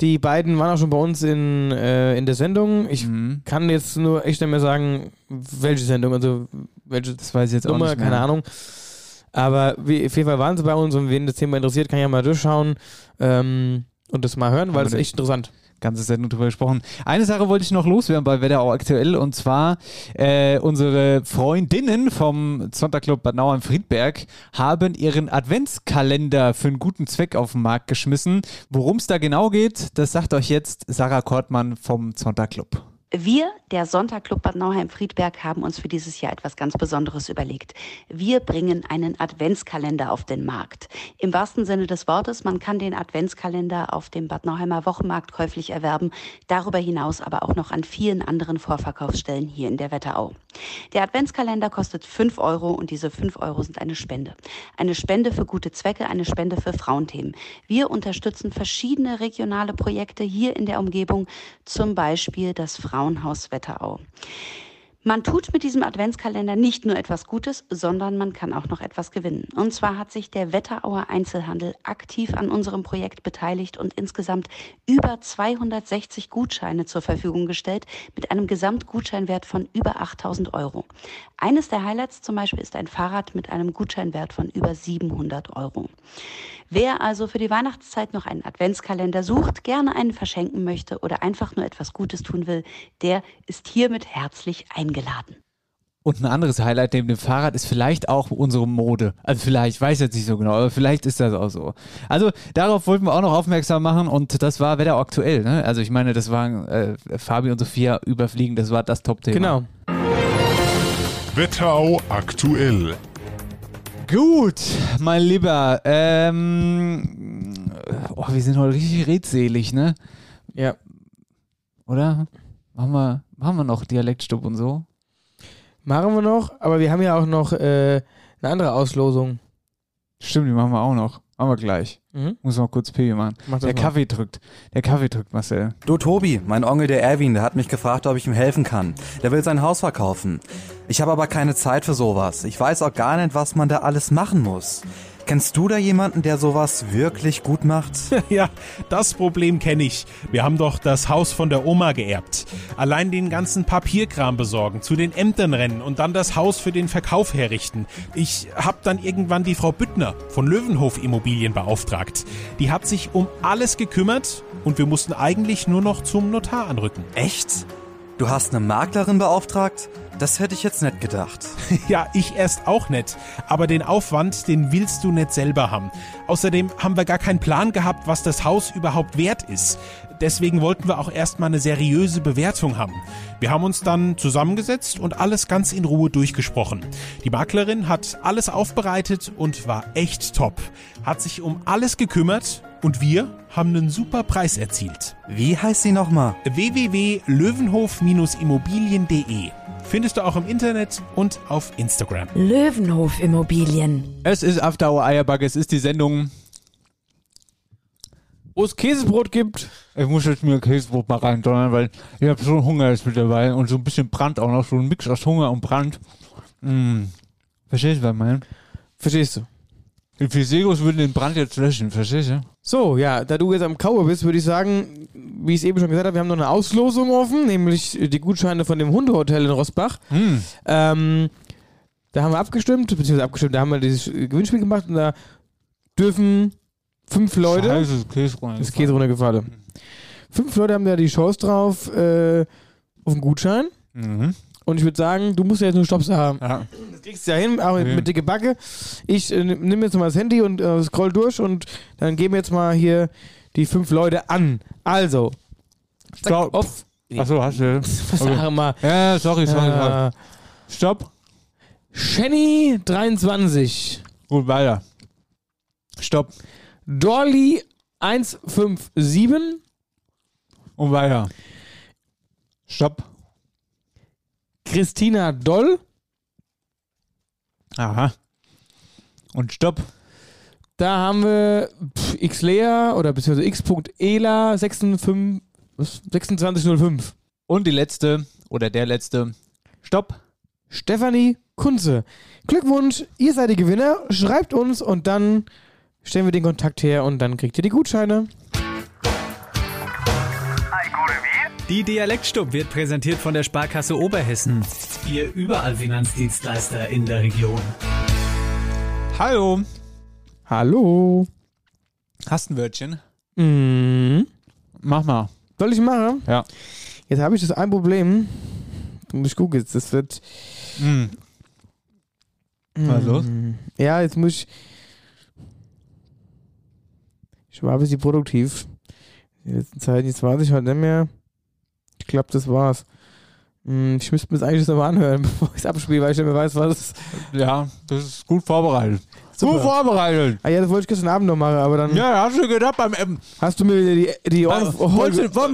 die beiden waren auch schon bei uns in, äh, in der Sendung. Ich mhm. kann jetzt nur echt nicht mehr sagen, welche Sendung, also welche das weiß ich jetzt auch Nummer, nicht mehr. keine Ahnung. Aber wie, auf jeden Fall waren sie bei uns und wen das Thema interessiert, kann ja mal durchschauen ähm, und das mal hören, weil Aber das ist echt interessant. Ganze Sendung drüber gesprochen. Eine Sache wollte ich noch loswerden bei Wetterau aktuell und zwar äh, unsere Freundinnen vom Sonntagclub Bad Nauheim Friedberg haben ihren Adventskalender für einen guten Zweck auf den Markt geschmissen. Worum es da genau geht, das sagt euch jetzt Sarah Kortmann vom Sonntagclub. Wir, der Sonntagclub Bad Nauheim-Friedberg, haben uns für dieses Jahr etwas ganz Besonderes überlegt. Wir bringen einen Adventskalender auf den Markt. Im wahrsten Sinne des Wortes, man kann den Adventskalender auf dem Bad Nauheimer Wochenmarkt käuflich erwerben, darüber hinaus aber auch noch an vielen anderen Vorverkaufsstellen hier in der Wetterau. Der Adventskalender kostet 5 Euro und diese 5 Euro sind eine Spende. Eine Spende für gute Zwecke, eine Spende für Frauenthemen. Wir unterstützen verschiedene regionale Projekte hier in der Umgebung, zum Beispiel das Frauenhaus Wetterau. Man tut mit diesem Adventskalender nicht nur etwas Gutes, sondern man kann auch noch etwas gewinnen. Und zwar hat sich der Wetterauer Einzelhandel aktiv an unserem Projekt beteiligt und insgesamt über 260 Gutscheine zur Verfügung gestellt mit einem Gesamtgutscheinwert von über 8000 Euro. Eines der Highlights zum Beispiel ist ein Fahrrad mit einem Gutscheinwert von über 700 Euro. Wer also für die Weihnachtszeit noch einen Adventskalender sucht, gerne einen verschenken möchte oder einfach nur etwas Gutes tun will, der ist hiermit herzlich eingeladen. Und ein anderes Highlight neben dem Fahrrad ist vielleicht auch unsere Mode. Also vielleicht, weiß jetzt nicht so genau, aber vielleicht ist das auch so. Also darauf wollten wir auch noch aufmerksam machen und das war Wetter aktuell. Ne? Also ich meine, das waren äh, Fabi und Sophia überfliegen, das war das Top-Thema. Genau. Wetterau aktuell. Gut, mein Lieber. Ähm, oh, wir sind heute richtig redselig, ne? Ja. Oder? Machen wir, machen wir noch Dialektstub und so? Machen wir noch, aber wir haben ja auch noch äh, eine andere Auslosung. Stimmt, die machen wir auch noch. Machen wir gleich. Mhm. Muss noch kurz P machen. Mach Der mal. Kaffee drückt. Der Kaffee drückt, Marcel. Du Tobi, mein Onkel der Erwin, der hat mich gefragt, ob ich ihm helfen kann. Der will sein Haus verkaufen. Ich habe aber keine Zeit für sowas. Ich weiß auch gar nicht, was man da alles machen muss. Kennst du da jemanden, der sowas wirklich gut macht? [LAUGHS] Ja, das Problem kenne ich. Wir haben doch das Haus von der Oma geerbt. Allein den ganzen Papierkram besorgen, zu den Ämtern rennen und dann das Haus für den Verkauf herrichten. Ich hab dann irgendwann die Frau Büttner von Löwenhof Immobilien beauftragt. Die hat sich um alles gekümmert und wir mussten eigentlich nur noch zum Notar anrücken. Echt? Du hast eine Maklerin beauftragt? Das hätte ich jetzt nicht gedacht. [LAUGHS] Ja, ich erst auch nicht. Aber den Aufwand, den willst du nicht selber haben. Außerdem haben wir gar keinen Plan gehabt, was das Haus überhaupt wert ist. Deswegen wollten wir auch erstmal eine seriöse Bewertung haben. Wir haben uns dann zusammengesetzt und alles ganz in Ruhe durchgesprochen. Die Maklerin hat alles aufbereitet und war echt top. Hat sich um alles gekümmert und wir haben einen super Preis erzielt. Wie heißt sie nochmal? www.löwenhof-immobilien.de Findest du auch im Internet und auf Instagram. Löwenhof Immobilien. Es ist After Hour Eierbacke, es ist die Sendung. Wo es Käsebrot gibt. Ich muss jetzt mir Käsebrot mal reindonnern, weil ich habe so Hunger jetzt mittlerweile und so ein bisschen Brand auch noch, so ein Mix aus Hunger und Brand. Mm. Verstehst du, was ich meine? Verstehst du? Die Physikos würden den Brand jetzt löschen, verstehst du? So, ja, da du jetzt am Kauer bist, würde ich sagen, wie ich es eben schon gesagt habe, wir haben noch eine Auslosung offen, nämlich die Gutscheine von dem Hundehotel in Rossbach. Hm. Ähm, da haben wir abgestimmt, beziehungsweise abgestimmt, da haben wir dieses Gewinnspiel gemacht und da dürfen fünf Leute. Scheiße, das Käse runter. Das Käse runtergefallen. Fünf Leute haben da die Chance drauf äh, auf einen Gutschein. Mhm. Und ich würde sagen, du musst ja jetzt nur Stopp sagen. Ja. Das kriegst du ja hin, Okay. mit dicke Backe. Ich äh, nehme jetzt mal das Handy und äh, scroll durch und dann geben wir jetzt mal hier die fünf Leute an. Also. Stopp. Achso, hast du. [LAUGHS] Was Okay. sag mal? Ja, sorry, sorry, sorry. Äh, Stopp. Shenny 23. Gut, weiter. Stopp. Dolly 157. Und weiter. Stopp. Christina Doll. Aha. Und stopp. Da haben wir xlea oder beziehungsweise x.ela 65 was? 2605. Und die letzte oder der letzte. Stopp. Stefanie Kunze. Glückwunsch, ihr seid die Gewinner. Schreibt uns und dann stellen wir den Kontakt her und dann kriegt ihr die Gutscheine. Die Dialektstub wird präsentiert von der Sparkasse Oberhessen. Ihr überall Finanzdienstleister in der Region. Hallo. Hallo. Hast ein Wörtchen? Mhm. Mach mal. Soll ich machen? Ja. Jetzt habe ich das ein Problem. Ich gucke jetzt, das wird. Hm. Was los? Ja, jetzt muss ich. Ich war ein bisschen produktiv. In den letzten Zeit, jetzt weiß ich halt nicht mehr. Ich glaube, das war's. Hm, Ich müsste mir das eigentlich nochmal anhören, [LAUGHS] bevor ich es abspiele, weil ich nicht mehr weiß, was Ja, das ist gut vorbereitet. Super. Gut vorbereitet. Ah ja, das wollte ich gestern Abend noch machen, aber dann Ja, hast du gedacht beim M. hast du mir wieder die, die Ohren du- Wann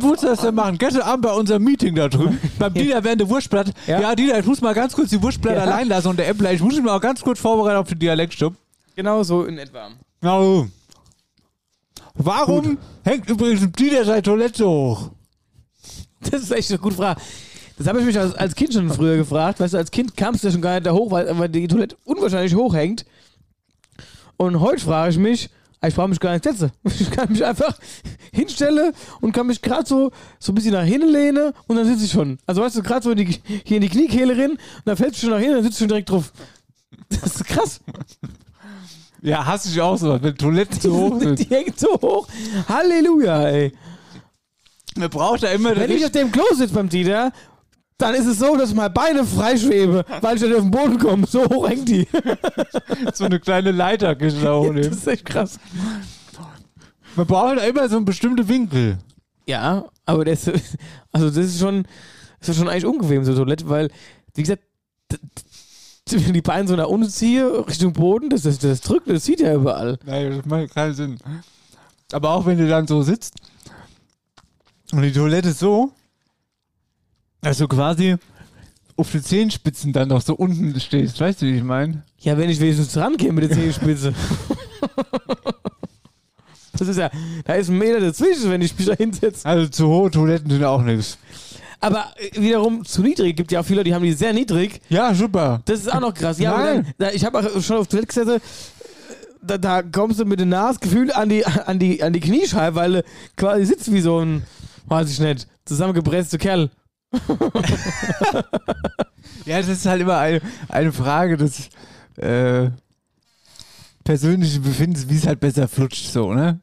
wolltest du das denn machen? Gestern Abend bei unserem Meeting da drüben. [LAUGHS] beim Dieter während der Wurstblatt. Ja. Ja. Dieter, ich muss mal ganz kurz die Wurstblatt Ja. allein lassen und der Äppler. Ich muss mich mal auch ganz kurz vorbereiten auf den Dialektstub. Genau so in etwa. Na so. Warum hängt übrigens ein Dieter seine Toilette hoch? [LAUGHS] Das ist echt eine gute Frage. Das habe ich mich als, als Kind schon früher gefragt. Weißt du, als Kind kamst du ja schon gar nicht da hoch, weil, weil die Toilette unwahrscheinlich hoch hängt. Und heute frage ich mich, ah, ich brauche mich gar nicht setzen. [LAUGHS] Ich kann mich einfach [LAUGHS] hinstellen und kann mich gerade so, so ein bisschen nach hinten lehnen und dann sitze ich schon. Also weißt du, gerade so in die, hier in die Kniekehle rein und dann fällst du schon nach hinten und dann sitzt du schon direkt drauf. Das ist krass. Ja, hasse ich auch so, wenn Toiletten zu hoch Die sind. hängt so hoch. Halleluja, ey. Man braucht da immer Wenn ich auf dem Klo sitze beim Dieter, dann ist es so, dass meine Beine freischwebe, weil ich dann auf den Boden komme. So hoch hängt die. [LAUGHS] so eine kleine Leiter Das genau ist echt krass. Man braucht da immer so einen bestimmten Winkel. Ja, aber das, also das ist schon, das ist schon eigentlich unbequem, so Toilette, weil, wie gesagt, die Beine so nach unten ziehe, Richtung Boden, das, das, das drückt, das sieht ja überall. Nein, das macht keinen Sinn. Aber auch wenn du dann so sitzt und die Toilette ist so, dass du quasi auf die Zehenspitzen dann noch so unten stehst. Weißt du, wie ich meine? Ja, wenn ich wenigstens rangehe mit der Zehenspitze. [LAUGHS] Das ist ja, da ist ein Meter dazwischen, wenn ich mich da hinsetze. Also zu hohe Toiletten sind auch nichts. Aber äh, wiederum zu niedrig. Gibt ja auch viele, Leute, die haben die sehr niedrig. Ja, super. Das ist auch noch krass. Ja, Nein. dann, da, ich habe auch schon auf Toilette gesessen, da, da kommst du mit dem Nasgefühl an die, an, die, an die Kniescheibe, weil du quasi sitzt wie so ein, weiß ich nicht, zusammengepresster Kerl. [LAUGHS] Ja, das ist halt immer eine, eine Frage des äh, persönlichen Befindens, wie es halt besser flutscht, so, ne?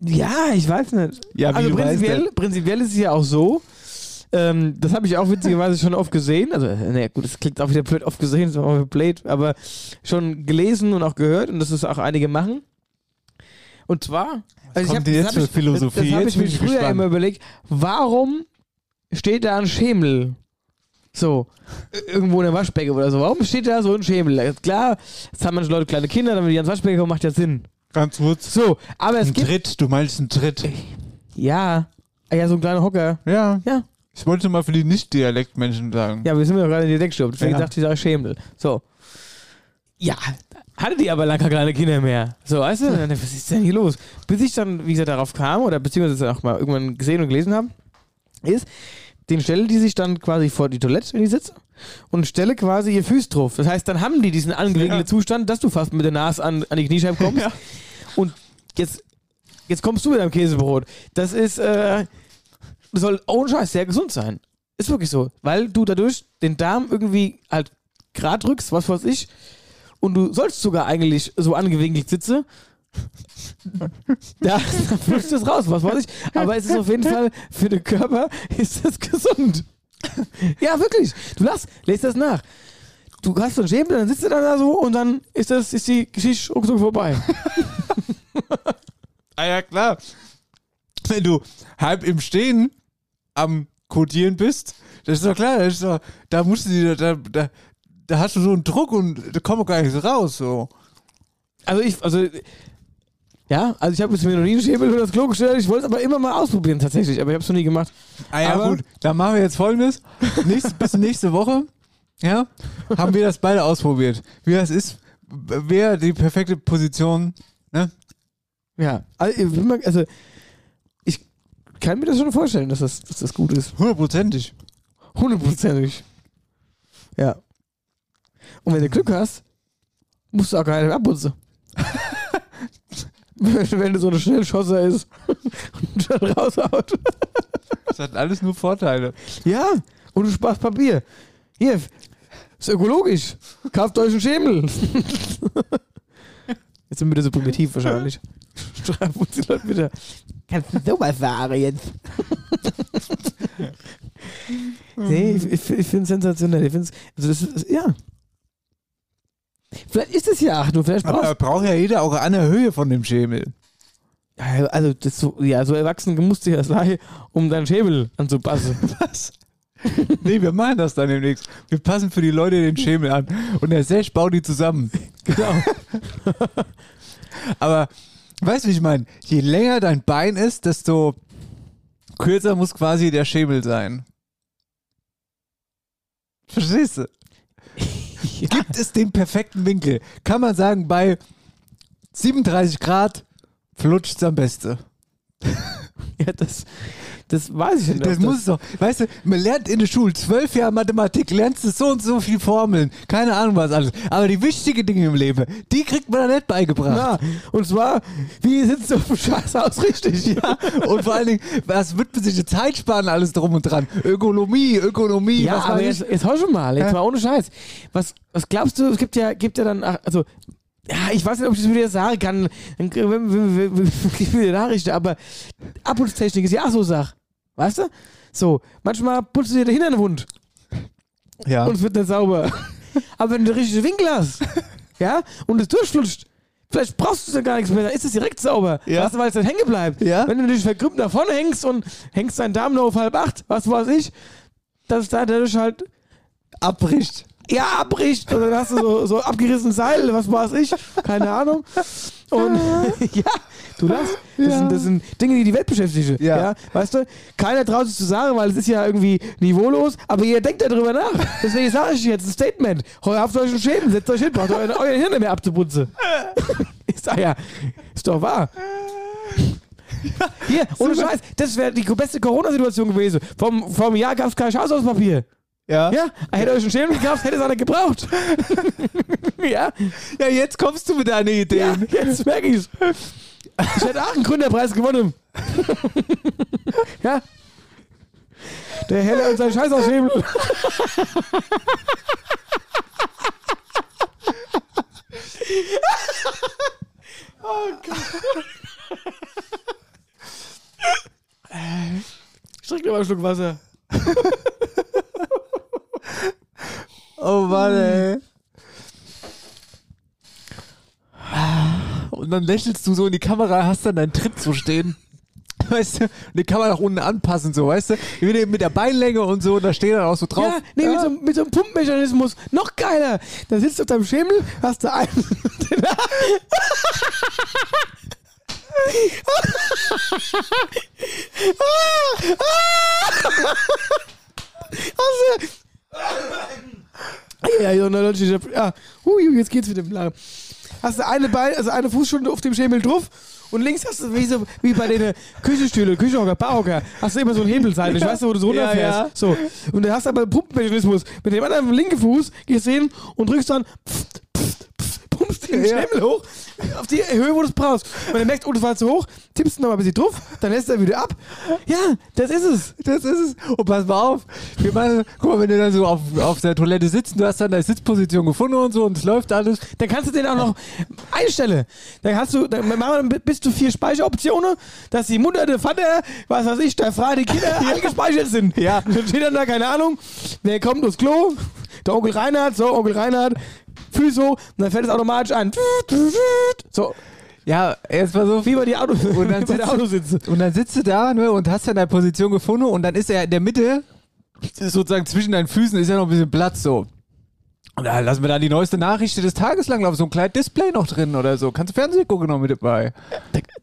Ja, ich weiß nicht. Ja, also prinzipiell, prinzipiell ist es ja auch so, ähm, das habe ich auch witzigerweise schon oft gesehen. Also, naja, gut, das klingt auch wieder blöd, oft gesehen, ist auch blöd, aber schon gelesen und auch gehört und das ist auch einige machen. Und zwar, also kommt hab- das jetzt für ich- Philosophie? Das, das habe ich mir ich früher gespannt. immer überlegt, warum steht da ein Schemel? So, irgendwo in der Waschbecke oder so. Warum steht da so ein Schemel? Klar, jetzt haben manche Leute kleine Kinder, damit die ans Waschbecken kommen, macht ja Sinn. Ganz kurz. So, aber es Ein gibt. Tritt, du meinst einen Tritt. Ja. Ah Ja, so ein kleiner Hocker. Ja. Ja. Ich wollte mal für die Nicht-Dialektmenschen sagen. Ja, wir sind ja gerade in die Deckstube. Deswegen Ja. dachte ich, sage Schemel. So. Ja, hatte die aber lange keine Kinder mehr. So, weißt du? Und dann, was ist denn hier los? Bis ich dann, wie gesagt, darauf kam, oder beziehungsweise auch mal irgendwann gesehen und gelesen habe, ist, den stelle die sich dann quasi vor die Toilette, wenn die sitzt, und stelle quasi ihr Füß drauf. Das heißt, dann haben die diesen angelegten Ja. Zustand, dass du fast mit der Nase an, an die Kniescheibe kommst. Und jetzt, jetzt kommst du mit deinem Käsebrot. Das ist, äh, das soll ohne Scheiß sehr gesund sein. Ist wirklich so. Weil du dadurch den Darm irgendwie halt grad rückst, was weiß ich, und du sollst sogar eigentlich so angewinkelt sitzen. Da, [LAUGHS] flutscht es raus, was weiß ich. Aber es ist auf jeden Fall für den Körper ist es gesund. Ja, wirklich. Du lachst, lest das nach. Du hast so einen Schämel, dann sitzt du dann da so und dann ist das, ist die Geschichte ruckzuck vorbei. [LAUGHS] Ah ja, klar. Wenn du halb im Stehen am Codieren bist, das ist doch klar, das ist doch, da musst du die, da, da, da hast du so einen Druck und da kommt gar nichts raus, so. Also ich, also ja, also ich habe jetzt mir noch nie einen Schäbel über das Klo gestellt. Ich wollte es aber immer mal ausprobieren tatsächlich, aber ich habe es noch nie gemacht. Ah ja, aber, gut, dann machen wir jetzt folgendes. Nächste, [LAUGHS] bis nächste Woche, ja, haben wir das beide ausprobiert. Wie das ist, wer die perfekte Position, ne? Ja, also, ich also ich kann mir das schon vorstellen, dass das, dass das gut ist. Hundertprozentig. Hundertprozentig. Ja. Und wenn du Glück hast, musst du auch gar nicht mehr abputzen. [LAUGHS] wenn, du so eine Schnellschosser ist und dann raushaut. Das hat alles nur Vorteile. Ja, und du sparst Papier. Hier, ist ökologisch. Kauft euch einen Schemel. Jetzt sind wir wieder so primitiv wahrscheinlich. Schreiben uns die Leute wieder. Kannst du sowas sagen jetzt? nee, ich, ich, ich finde es sensationell. Ich find's, also das ist, ja. Vielleicht ist es ja, ach du, vielleicht Aber brauchst braucht ja jeder auch an der Höhe von dem Schemel. Ja, Also, das so, ja, so erwachsen musst du ja sein, um deinen Schemel anzupassen. [LAUGHS] Was? Nee, wir machen das dann demnächst. Wir passen für die Leute den Schemel an. Und der Sesh baut die zusammen. [LAUGHS] Genau. Aber, weißt du, wie ich meine? Je länger dein Bein ist, desto kürzer muss quasi der Schemel sein. Verstehst du? Gibt es den perfekten Winkel? Kann man sagen, bei 37 Grad flutscht am besten. Ja, das, das weiß ich nicht. Das ob muss es doch. Weißt du, man lernt in der Schule zwölf Jahre Mathematik, lernst du so und so viele Formeln, keine Ahnung was alles. Aber die wichtigen Dinge im Leben, die kriegt man da nicht beigebracht. Ja, und zwar, wie sitzt du auf dem Scheißhaus [LAUGHS] richtig? Ja, und vor allen Dingen, was wird man sich die Zeit sparen, alles drum und dran? Ökonomie, Ökonomie, Ja, was aber jetzt, jetzt hau schon mal, jetzt mal ohne Scheiß. Was, was glaubst du, es gibt ja, gibt ja dann, also, ja, ich weiß nicht, ob ich das wieder sagen kann, dann kriegen wir- wir Nachrichten, aber Abputztechnik ist ja auch so Sach. Weißt du? So, manchmal putzt du dir dahinter eine Wund Ja. und es wird nicht sauber. aber wenn du den richtigen Winkel hast, ja, und es durchflutscht, vielleicht brauchst du da gar nichts mehr, dann ist es direkt sauber. Ja. Weißt du, weil es dann hängen bleibt. Ja. Wenn du dich verkrümmt nach vorne hängst und hängst deinen Darm nur auf halb acht, was weiß ich, dass da dadurch halt Abbricht. Ja, abbricht. Oder dann hast du so, so abgerissenes Seil, was weiß ich. Keine Ahnung. Und [LAUGHS] ja, du lachst. Das, Ja. sind, das sind Dinge, die die Welt beschäftigen. Ja. Weißt du, keiner traut sich zu sagen, weil es ist ja irgendwie niveaulos, aber ihr denkt darüber nach. Deswegen sage ich jetzt ein Statement. Heuer habt euch einen Schäden, setzt euch hin, braucht euer, euer Hirn nicht mehr abzuputzen. [LAUGHS] ist, ah ja, ist doch wahr. Hier, ohne Scheiß, das wäre die beste Corona-Situation gewesen. Vom, vom Jahr gab es kein Schaushauspapier. Ja. Ja, hätte euch einen Schädel gekauft, hätte es einer gebraucht. [LAUGHS] ja. Ja, jetzt kommst du mit deinen ja, Ideen. jetzt merke ich's. Ich hätte auch einen Gründerpreis gewonnen. ja. Der Helle und sein Scheiß aushebel. oh Gott. Ich trinke mal einen Schluck Wasser. [LAUGHS] [LAUGHS] Oh Mann, ey. Und dann lächelst du so in die Kamera, hast dann deinen Tritt so stehen. [LAUGHS] Weißt du, und die kann man nach unten anpassen, so, weißt du? Mit der- mit der Beinlänge und so, da steht dann auch so drauf. Ja, nee, Mit, so, mit so einem Pumpmechanismus. Noch geiler. Da sitzt du auf deinem Schemel, hast du einen. [LAUGHS] hast du. Ja, ja, na, ich hab- ja. Hui, jetzt geht's mit dem Lachen. Hast du eine Bein, also eine Fußstunde auf dem Schemel drauf und links hast du wie, so, wie bei den Küchenstühle, Küchenhocker, Barhocker, hast du immer so einen Hebelseil, ich weiß, wo du so Ja, runterfährst. ja. So. Und du hast aber einen Pumpenmechanismus. Mit dem anderen linken Fuß gehst du hin und drückst dann pumpst den Ja. Schemel hoch auf die Höhe, wo du es brauchst. Und dann merkst, oh, das war zu hoch, tippst du noch mal ein bisschen drauf, dann lässt er wieder ab. Ja, das ist es. Das ist es. Und pass mal auf. Wir machen, guck mal, wenn du dann so auf, auf der Toilette sitzt, du hast dann deine Sitzposition gefunden und so und es läuft alles. Dann kannst du den auch noch einstellen. Dann hast du, dann machen wir bis zu vier Speicheroptionen, dass die Mutter, der Vater, was weiß ich, der Vater, die Kinder [LAUGHS] alle gespeichert sind. Ja. Dann steht dann da, keine Ahnung, wer kommt aufs Klo? Der Onkel Reinhard, so, Onkel Reinhard, Füße und dann fällt es automatisch ein. So, Ja, erst mal so. wie bei, die Auto, Und dann, [LAUGHS] sitzt, Autositze. und dann sitzt du da ne, und hast dann deine Position gefunden und dann ist er in der Mitte, sozusagen zwischen deinen Füßen, ist ja noch ein bisschen Platz so. Und da lassen wir dann die neueste Nachricht des Tages lang laufen, so ein kleines Display noch drin oder so. Kannst du Fernsehen gucken noch mit dabei.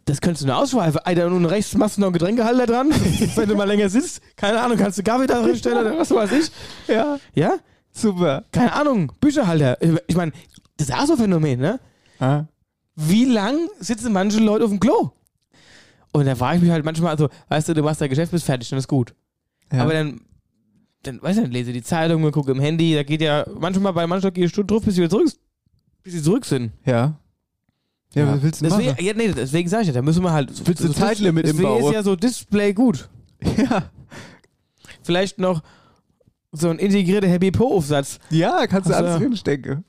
Das könntest du nur ausschweifen. Alter, und rechts machst du noch einen Getränkehalter dran, [LAUGHS] wenn du mal länger sitzt. Keine Ahnung, kannst du Kaffee da [LAUGHS] drin stellen oder was weiß ich. Ja, Ja? Super. Keine Ahnung, Bücherhalter. Ich meine, das ist auch so ein Phänomen, ne? Ja. Wie lang sitzen manche Leute auf dem Klo? Und da frage ich mich halt manchmal, also, weißt du, du machst dein Geschäft, bist fertig, dann ist gut. Ja. Aber dann, dann, weißt du, dann lese die Zeitung, gucke im Handy, da geht ja manchmal bei manchen geht eine Stunde drauf, bis sie wieder zurück, bis sie zurück sind. Ja. Ja, was willst du deswegen, machen? ja, nee, deswegen sage ich ja, da müssen wir halt. Willst du so- Zeitlimit im deswegen Bau? ist ja so Display gut. [LAUGHS] Ja. Vielleicht noch so ein integrierter Happy Po-Aufsatz. Ja, kannst du Ach so. alles drinstecken.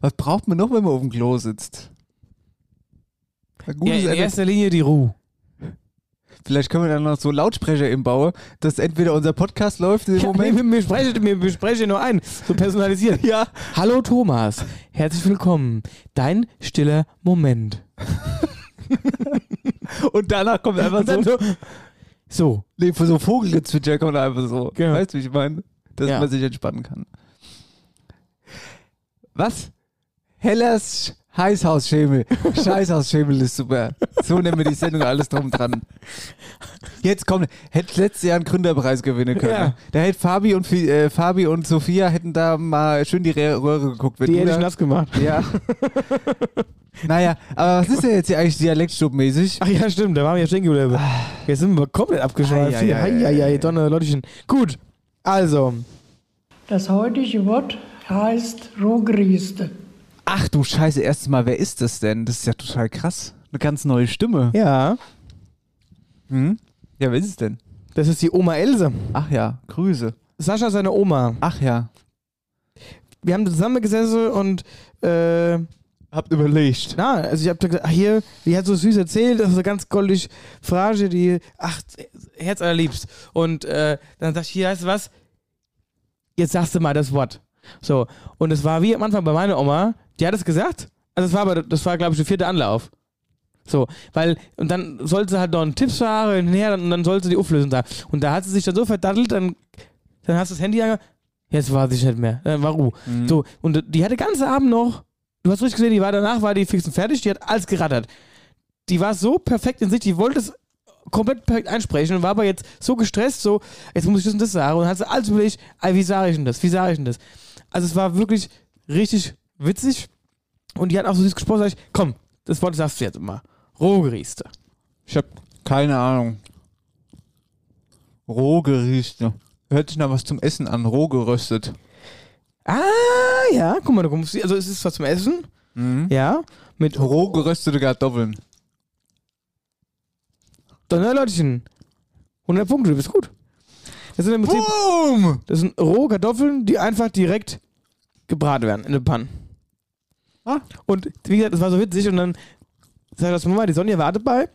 Was braucht man noch, wenn man auf dem Klo sitzt? Ja, in erster Linie die Ruhe. Vielleicht können wir dann noch so Lautsprecher im Bauen, dass entweder unser Podcast läuft im Ja, Moment. wir, wir, sprechen, wir, wir sprechen nur ein, so personalisiert. [LAUGHS] Ja. Hallo Thomas, herzlich willkommen. Dein stiller Moment. [LAUGHS] Und danach kommt einfach so, so, nee, für so Vogelgezwitscher kommt einfach so. Genau. Weißt du, wie ich meine? Dass Ja. man sich entspannen kann. Was? Hellers Heißhausschemel. [LAUGHS] Scheißhausschemel ist super. So nennen wir die Sendung alles drum dran. Jetzt kommt, hätte letztes Jahr einen Gründerpreis gewinnen können. Ja. Da hätte Fabi und, äh, Fabi und Sophia hätten da mal schön die Re- Röhre geguckt. wenn Die hätte ich nass gemacht. Ja. [LAUGHS] naja, aber was ist denn jetzt hier eigentlich dialektstubmäßig? Ach ja, stimmt, da waren wir ja stehen geblieben. Jetzt sind wir komplett abgeschweift. Ei, ei, Hier, ei, hei, hei, hei, Donner, Leutchen. Gut, also, Das heutige Wort heißt Rohgrießte. Ach du Scheiße, erstes Mal, wer ist das denn? Das ist ja total krass. Eine ganz neue Stimme. ja, Hm? Ja, wer ist es denn? das ist die Oma Else. Ach ja, Grüße. Sascha, seine Oma. Ach ja. Wir haben zusammengesessen und, äh, Habt überlegt. na, also ich hab da gesagt, ach hier, die hat so süß erzählt, das ist eine ganz goldig Phrase, die, ach, Herz allerliebst. Und äh, dann sag ich, hier, weißt du was? Jetzt sagst du mal das Wort. So, und es war wie am Anfang bei meiner Oma, die hat es gesagt, also es war aber, das war, glaube ich, der vierte Anlauf. So, weil, und dann sollte sie halt noch einen Tipps fahren hinher und dann sollte sie die auflösen da. Und da hat sie sich dann so verdattelt, dann, dann hast du das Handy angehört, jetzt war sie nicht mehr, dann war Ruhe. Mhm. So, und die hat den ganzen Abend noch, du hast richtig gesehen, die war danach, war die fix und fertig, die hat alles gerattert. Die war so perfekt in sich, die wollte es komplett perfekt einsprechen und war aber jetzt so gestresst, so, jetzt muss ich das und das sagen. Und dann hat sie alles überlegt, wie sage ich denn das, wie sage ich denn das? Also es war wirklich richtig witzig und die hat auch so süß gesprochen, sag ich, komm, das Wort sagst du jetzt immer. Rohgerieste. Ich hab Keine Ahnung. Rohgerichte. Hört sich nach was zum Essen an. Roh geröstet. Ah, ja, guck mal, da kommst du, also es ist was zum Essen. Ja, mit Roh geröstete Kartoffeln. Donnerleutchen. 100 Punkte, du bist gut. Das sind im Prinzip, Boom! das sind rohe Kartoffeln, die einfach direkt gebraten werden in der Panne. Ah. Und wie gesagt, das war so witzig und dann sagt das Mama, die Sonja war dabei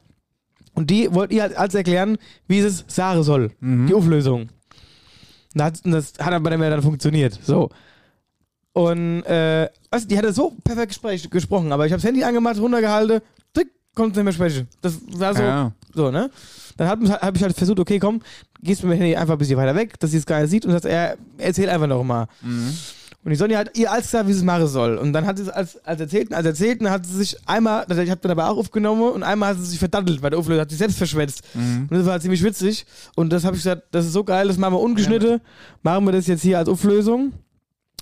und die wollte ihr halt als erklären, wie es sagen soll, die Auflösung. Und das, und das hat aber dann funktioniert. So. Und äh, du, die hatte so perfekt Gespräch, gesprochen, aber ich habe das Handy angemacht, runtergehalten, konnte nicht mehr sprechen. Das war so, Ja. so ne? Dann habe hab ich halt versucht, okay, komm, gehst mit dem Handy einfach ein bisschen weiter weg, dass sie es gar nicht sieht und sagt, er erzähl einfach noch mal. Und die Sonja hat ihr alles gesagt, wie sie es machen soll. Und dann hat sie es als, als erzählt, als erzählt, dann hat sie sich einmal, also ich habe dann aber auch aufgenommen und einmal hat sie sich verdattelt bei der Auflösung, hat sich selbst verschwätzt. Und das war halt ziemlich witzig. Und das habe ich gesagt, das ist so geil, das machen wir ungeschnitten. Machen wir das jetzt hier als Auflösung.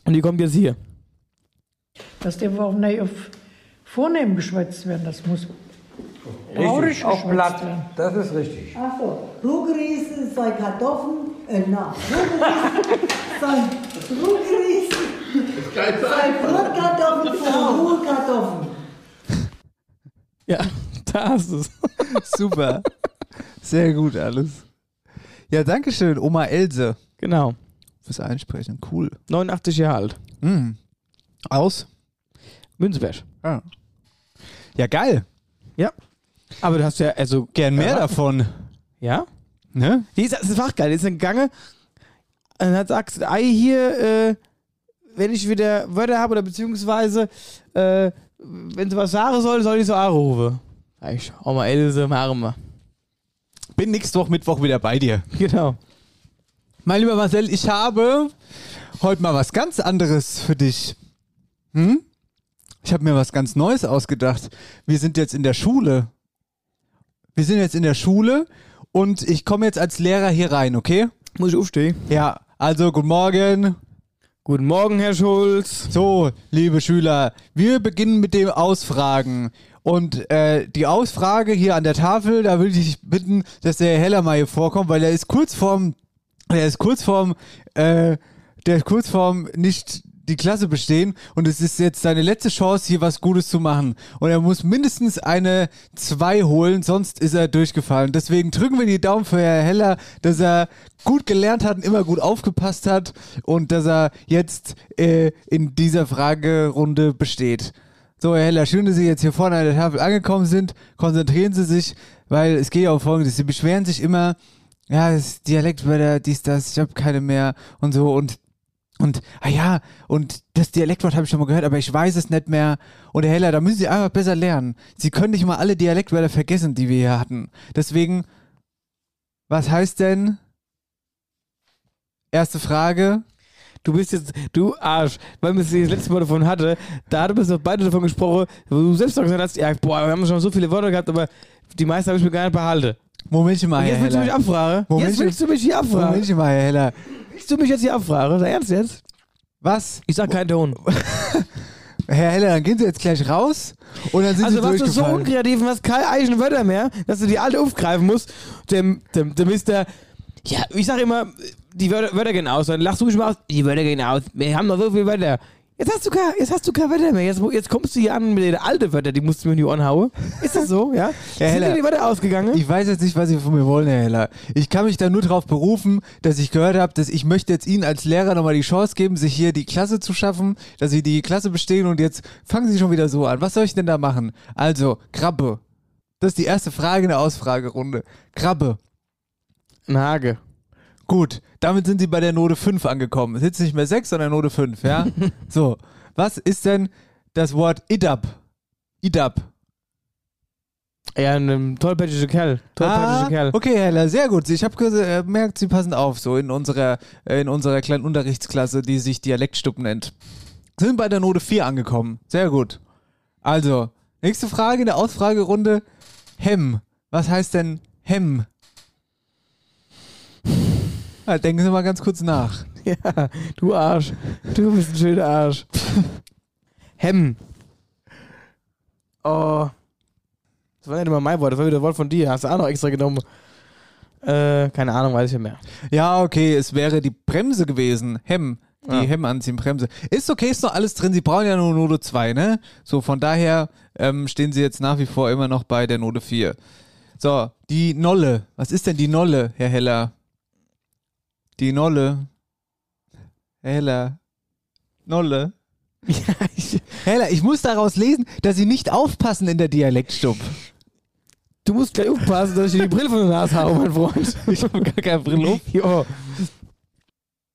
Und die kommt jetzt hier. Das darf auch nicht auf vornehm geschwätzt werden, das muss traurig auch werden. Das ist richtig. Achso, Ruhgeriesen sei Kartoffeln, äh, na, Ruhgeriesen sei, Ruhgeriesen sei Brotkartoffeln von Ruhekartoffeln. Ja, da hast du es. Super. Sehr gut alles. Ja, danke schön, Oma Else. Genau. Fürs Einsprechen. Cool. 89 Jahre alt. Mm. Aus? Münzberg. Ja. Ja, geil. Ja. Aber du hast ja, also. Gern mehr Ja. davon. Ja? Ne? Die ist, das ist auch geil. Die ist dann gegangen und hat gesagt, ei, hier, äh, wenn ich wieder Wörter habe oder beziehungsweise, äh, wenn sie was sagen soll, soll ich so anrufen. Ich, Oma Else, machen wir. Bin nächste Woche Mittwoch wieder bei dir. Genau. Mein lieber Marcel, ich habe heute mal was ganz anderes für dich. Hm? Ich habe mir was ganz Neues ausgedacht. Wir sind jetzt in der Schule. Wir sind jetzt in der Schule und ich komme jetzt als Lehrer hier rein, okay? Muss ich aufstehen? Ja, also guten Morgen. Guten Morgen, Herr Schulz. So, liebe Schüler, wir beginnen mit dem Ausfragen. Und äh, die Ausfrage hier an der Tafel, da würde ich dich bitten, dass der Herr Heller mal hier vorkommt, weil er ist kurz vorm, er ist kurz vorm, äh, der ist kurz vorm nicht die Klasse bestehen und es ist jetzt seine letzte Chance, hier was Gutes zu machen. Und er muss mindestens eine 2 holen, sonst ist er durchgefallen. Deswegen drücken wir die Daumen für Herr Heller, dass er gut gelernt hat und immer gut aufgepasst hat und dass er jetzt äh, in dieser Fragerunde besteht. So, Herr Heller, schön, dass Sie jetzt hier vorne an der Tafel angekommen sind. Konzentrieren Sie sich, weil es geht ja um Folgendes. Sie beschweren sich immer, ja, das Dialektwörter, dies, das, ich habe keine mehr und so und und, ah ja, und das Dialektwort habe ich schon mal gehört, aber ich weiß es nicht mehr. Und Herr Heller, da müssen Sie einfach besser lernen. Sie können nicht mal alle Dialektwörter vergessen, die wir hier hatten. Deswegen, was heißt denn? Erste Frage. Du bist jetzt, du Arsch, weil wir es das letzte Mal davon hatte, da hatten wir doch beide davon gesprochen, wo du selbst gesagt hast, ja, boah, wir haben schon so viele Worte gehabt, aber die meisten habe ich mir gar nicht behalten. Momentchen mal, Und jetzt Herr willst du mich Heller. abfragen? Jetzt Momentchen- willst du mich hier abfragen? Momentchen mal, Herr Heller. Willst du mich jetzt hier abfragen? Ernst jetzt? Was? Ich sag keinen Ton. [LAUGHS] Herr Heller, dann gehen Sie jetzt gleich raus und dann sind Also Sie warst du so unkreativ und hast keine eigenen Wörter mehr, dass du die alte aufgreifen musst. Der, der, der Mister, ja, ich sag immer, die Wörter, Wörter gehen aus. Dann lachst du mich mal aus, die Wörter gehen aus. Wir haben noch so viele Wörter. Jetzt hast du kein, jetzt hast du keine Wörter mehr. Jetzt, jetzt kommst du hier an mit den alten Wörtern, die musst du mir in die Ohren hauen. Ist das so, ja? [LAUGHS] Sind Heller, dir die Wörter ausgegangen? Ich weiß jetzt nicht, was Sie von mir wollen, Herr Heller. Ich kann mich da nur darauf berufen, dass ich gehört habe, dass ich möchte jetzt Ihnen als Lehrer nochmal die Chance geben, sich hier die Klasse zu schaffen, dass Sie die Klasse bestehen und jetzt fangen Sie schon wieder so an. Was soll ich denn da machen? Also, Krabbe. Das ist die erste Frage in der Ausfragerunde. Krabbe. Ein Hage. Gut, damit sind Sie bei der Note 5 angekommen. Es ist jetzt nicht mehr 6, sondern Note 5, ja? [LAUGHS] so, was ist denn das Wort Idab? Idab. Ja, ein tollpatschige Kerl. Tollpatschige Ah, Kerl. okay, Hella, sehr gut. Ich habe gemerkt, Sie passen auf, so in unserer, äh, in unserer kleinen Unterrichtsklasse, die sich Dialektstub nennt. Sind bei der Note 4 angekommen. Sehr gut. Also, nächste Frage in der Ausfragerunde. Hem. Was heißt denn Hem? Ja, denken Sie mal ganz kurz nach. [LAUGHS] Ja, du Arsch. Du bist ein schöner Arsch. [LAUGHS] Hemm. Oh. Das war nicht immer mein Wort, das war wieder das Wort von dir. Hast du auch noch extra genommen. Äh, keine Ahnung, weiß ich ja mehr. Ja, okay, es wäre die Bremse gewesen. Hemm. Die Ja. Hemm anziehen, Bremse. Ist okay, ist noch alles drin. Sie brauchen ja nur Note 2, ne? So, von daher ähm, stehen sie jetzt nach wie vor immer noch bei der Note 4. So, die Nolle. Was ist denn die Nolle, Herr Heller? Die Nolle. Heller. Nolle. [LAUGHS] Heller, ich muss daraus lesen, dass Sie nicht aufpassen in der Dialektstub. Du musst gleich aufpassen, dass ich dir die Brille von der Nase habe, mein Freund. [LAUGHS] Ich habe gar keine Brille auf. Jo.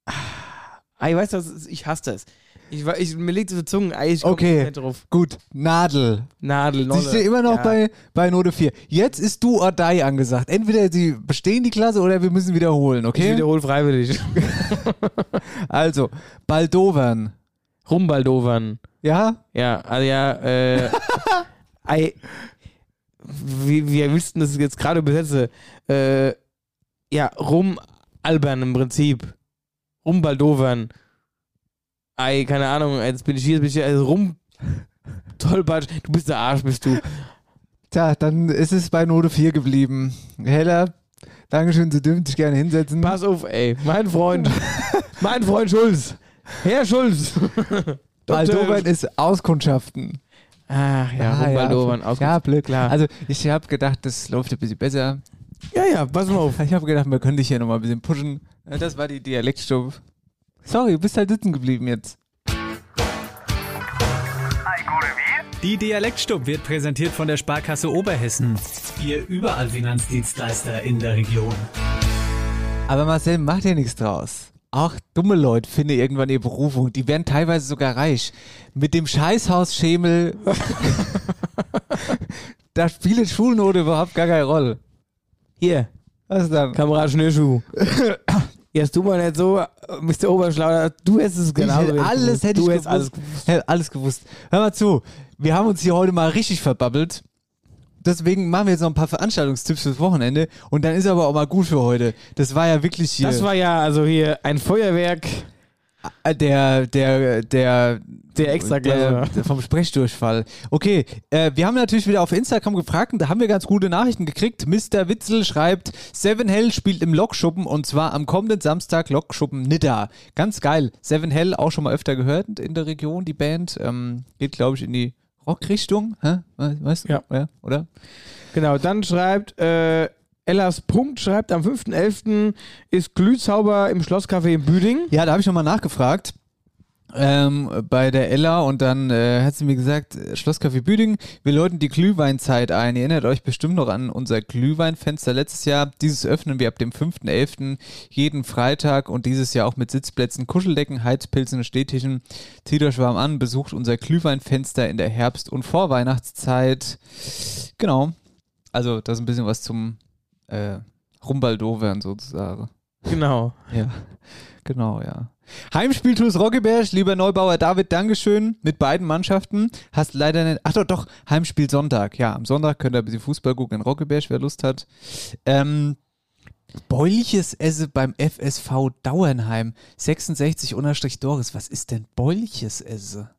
Ah, ich weiß das, ich hasse das. Ich, ich, mir liegt diese Zunge, ey, ich komm Okay, nicht drauf. gut. Nadel. Nadel, Sie Nolle. stehen immer noch Ja. bei, bei Note 4. Jetzt ist du or die angesagt. Entweder Sie bestehen die Klasse oder wir müssen wiederholen, Ich okay? wiederhole freiwillig. [LAUGHS] Also, Baldovern. Rumbaldovern. Ja? Ja, also ja, äh, [LAUGHS] ei, wie, wie willst du das jetzt gerade übersetzen? Äh, ja, rumalbern im Prinzip. Rumbaldovern. Ei, keine Ahnung, jetzt bin ich hier, jetzt bin ich hier, also rum, tollpatsch, du bist der Arsch, bist du. Tja, dann ist es bei Note 4 geblieben. Heller, Dankeschön, Sie dürfen sich gerne hinsetzen. Pass auf, ey, mein Freund, mein Freund Schulz, Herr Schulz. [LAUGHS] Baldovern ist Auskundschaften. Ach ja, Rumbaldovern, ja, aus. ja, blöd. Klar. Also, ich habe gedacht, das läuft ein bisschen besser. Ja, ja, pass mal auf. Ich habe gedacht, wir können dich hier nochmal ein bisschen pushen. Das war die Dialektstube. Sorry, du bist halt sitzen geblieben jetzt. Die Dialektstub wird präsentiert von der Sparkasse Oberhessen. Ihr überall Finanzdienstleister in der Region. Aber Marcel, macht ja nichts draus. Auch dumme Leute finden irgendwann ihre Berufung. Die werden teilweise sogar reich. Mit dem Scheißhaus-Schemel, [LAUGHS] da spielt Schulnote überhaupt gar keine Rolle. Hier, Was dann? Kamerad Schnürschuh. [LAUGHS] Jetzt tu mal nicht so, Mr. Oberschlauder, du hättest es genau ich hätte alles hätte du ich gewusst. alles Hätte alles gewusst. Hör mal zu, wir haben uns hier heute mal richtig verbabbelt. Deswegen machen wir jetzt noch ein paar Veranstaltungstipps fürs Wochenende. Und dann ist aber auch mal gut für heute. Das war ja wirklich hier. Das war ja also hier ein Feuerwerk Äh, der, der, der, der Extraklasse. der vom Sprechdurchfall. Okay, äh, wir haben natürlich wieder auf Instagram gefragt und da haben wir ganz gute Nachrichten gekriegt. Mr. Witzel schreibt, Seven Hell spielt im Lokschuppen und zwar am kommenden Samstag Lokschuppen Nidda. Ganz geil. Seven Hell auch schon mal öfter gehört in der Region, die Band. Ähm, geht, glaube ich, in die Rockrichtung. Hä? We- Weißt du? Ja. ja. Oder? Genau, dann schreibt äh, Ellas Punkt, schreibt am 5.11. ist Glühzauber im Schlosscafé in Büding. Ja, da habe ich nochmal nachgefragt. Ähm, bei der Ella und dann äh, hat sie mir gesagt, äh, Schlosscafé Büdingen, wir läuten die Glühweinzeit ein. Ihr erinnert euch bestimmt noch an unser Glühweinfenster letztes Jahr. Dieses öffnen wir ab dem 5.11. jeden Freitag und dieses Jahr auch mit Sitzplätzen, Kuscheldecken, Heizpilzen und Stehtischen. Zieht euch warm an, besucht unser Glühweinfenster in der Herbst- und Vorweihnachtszeit. Genau. Also, das ist ein bisschen was zum äh, Rumbaldovern sozusagen. Genau. Ja, genau, ja. Heimspiel TuS Roggeberg, lieber Neubauer David, Dankeschön mit beiden Mannschaften. Hast leider nicht, ach doch, doch, Heimspiel Sonntag. Ja, am Sonntag könnt ihr ein bisschen Fußball gucken in Roggeberg, wer Lust hat. Ähm, Beulches Esse beim FSV Dauernheim, 66 unterstrich Doris. Was ist denn Beulches Esse?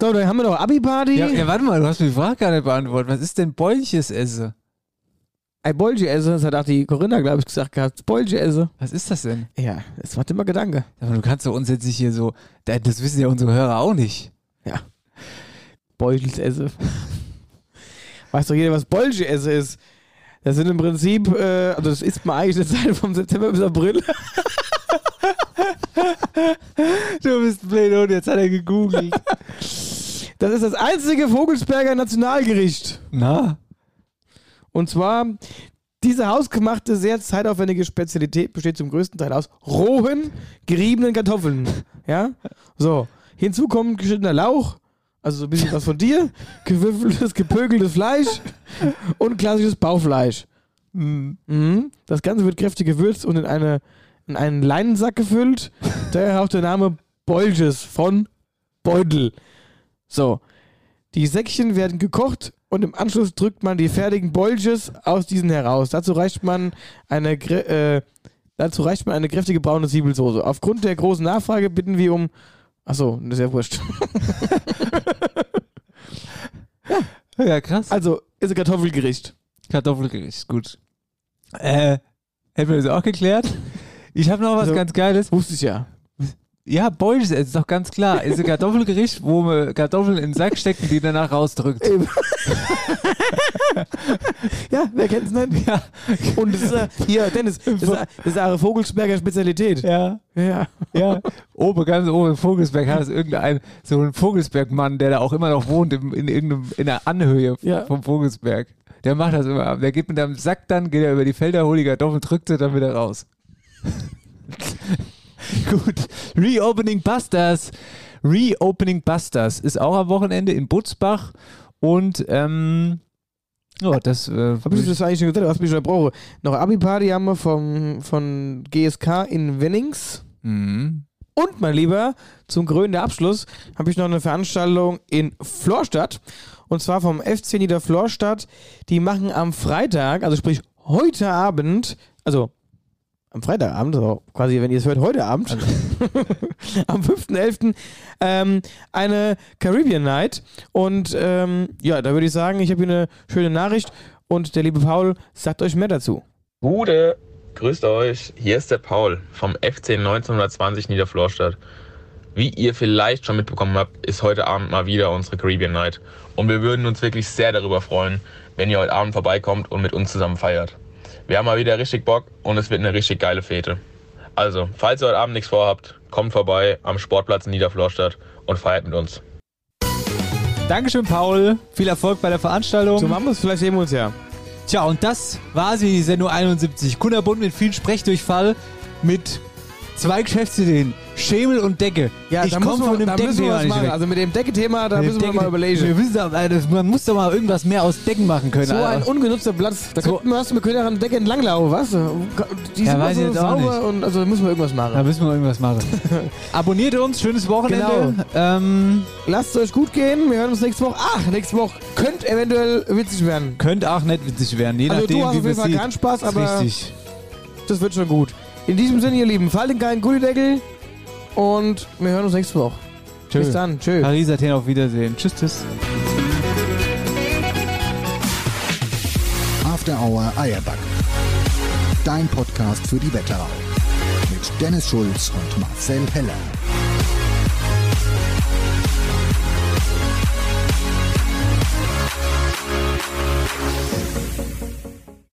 So, dann haben wir noch Abi-Party. Ja, ja, warte mal, du hast mir die Frage gar nicht beantwortet. Was ist denn Beulches Esse? Ein Bolge esse, das hat auch die Corinna, glaube ich, gesagt gehabt. Bolge esse. Was ist das denn? Ja, das war immer Gedanke. Aber du kannst doch uns jetzt nicht hier so, das wissen ja unsere Hörer auch nicht. Ja. Beutels esse. Weiß doch jeder, was Bolge esse ist. Das sind im Prinzip, äh, also das isst man eigentlich eine Zeit vom September bis April. [LAUGHS] Du bist blöd und jetzt hat er gegoogelt. Das ist das einzige Vogelsberger Nationalgericht. Na? Und zwar, diese hausgemachte, sehr zeitaufwendige Spezialität besteht zum größten Teil aus rohen, geriebenen Kartoffeln. Ja? So. Hinzu kommt geschnittener Lauch, also so ein bisschen was von dir, [LAUGHS] gewürfeltes, gepökeltes Fleisch und klassisches Baufleisch. Mhm. Das Ganze wird kräftig gewürzt und in, eine, in einen Leinensack gefüllt. Daher auch der Name Bolges von Beutel. So. Die Säckchen werden gekocht und im Anschluss drückt man die fertigen Bolges aus diesen heraus. Dazu reicht man eine, äh, dazu reicht man eine kräftige braune Zwiebelsoße. Aufgrund der großen Nachfrage bitten wir um. Achso, das ist ja wurscht. [LAUGHS] Ja, krass. Also, ist ein Kartoffelgericht. Kartoffelgericht, gut. Äh, hätten wir das auch geklärt? Ich habe noch was Also, ganz Geiles. Wusste ich ja. Ja, Beusch, ist doch ganz klar. Ist ein Kartoffelgericht, wo man Kartoffeln in den Sack steckt und die danach rausdrückt. Ja, wer kennt's nicht? Ja. Und das ist, äh, hier, Dennis, das ist, das ist eine Vogelsberger Spezialität. Ja. Ja. Ja, oben, ganz oben in Vogelsberg hat es irgendein, so ein Vogelsberg-Mann, der da auch immer noch wohnt, in, in irgendeinem, in der Anhöhe Ja. vom Vogelsberg. Der macht das immer. Der geht mit einem Sack dann, geht er über die Felder, holt die Kartoffeln, drückt sie dann wieder raus. [LAUGHS] Gut. Reopening Busters. Reopening Busters ist auch am Wochenende in Butzbach und ähm, ja, das äh, Hab ich das eigentlich schon gesagt? Was mich schon brauche. Noch Abi-Party haben wir vom, von GSK in Wennings. Mhm. Und, mein Lieber, zum krönenden Abschluss habe ich noch eine Veranstaltung in Florstadt. Und zwar vom FC Niederflorstadt. Die machen am Freitag, also sprich heute Abend, also am Freitagabend, also quasi, wenn ihr es hört, heute Abend, [LAUGHS] am 5.11. Ähm, eine Caribbean Night. Und ähm, ja, da würde ich sagen, ich habe hier eine schöne Nachricht und der liebe Paul sagt euch mehr dazu. Gute, grüßt euch. Hier ist der Paul vom FC 1920 Niederflorstadt. Wie ihr vielleicht schon mitbekommen habt, ist heute Abend mal wieder unsere Caribbean Night. Und wir würden uns wirklich sehr darüber freuen, wenn ihr heute Abend vorbeikommt und mit uns zusammen feiert. Wir haben mal wieder richtig Bock und es wird eine richtig geile Fete. Also, falls ihr heute Abend nichts vorhabt, kommt vorbei am Sportplatz in Niederflorstadt und feiert mit uns. Dankeschön, Paul. Viel Erfolg bei der Veranstaltung. So machen wir es, vielleicht sehen wir uns ja. Tja, und das war sie, die Sendung 71. Kunterbunt mit viel Sprechdurchfall, mit zwei Geschäftsideen. Schemel und Decke. Ja, ich komme man- von dem Deckenthema nicht weg. Also mit dem Decke-Thema, da Mit müssen wir mal überlegen. Wir wissen, doch, das- man muss doch mal irgendwas mehr aus Decken machen können. So ein Alter. ungenutzter Platz. Da könnten wir, können an der Decke entlanglaufen, was? Die Ja, sind weiß so jetzt auch sauber nicht. und also müssen wir irgendwas machen. Da müssen wir irgendwas machen. [LAUGHS] Abonniert uns, schönes Wochenende. Genau. Ähm, Lasst es euch gut gehen. Wir hören uns nächste Woche. Ach, nächste Woche könnte eventuell witzig werden. könnte auch nicht witzig werden, je Also nachdem, du hast auf jeden Fall keinen Spaß, aber Richtig. das wird schon gut. In diesem Sinne, ihr Lieben, faltet keinen Gullideckel und wir hören uns nächste Woche. Tschö. Bis dann. Tschö. Paris, Athen, auf Wiedersehen. Tschüss, tschüss. After Hour Eierback. Dein Podcast für die Wetterau. Mit Dennis Schulz und Marcel Heller.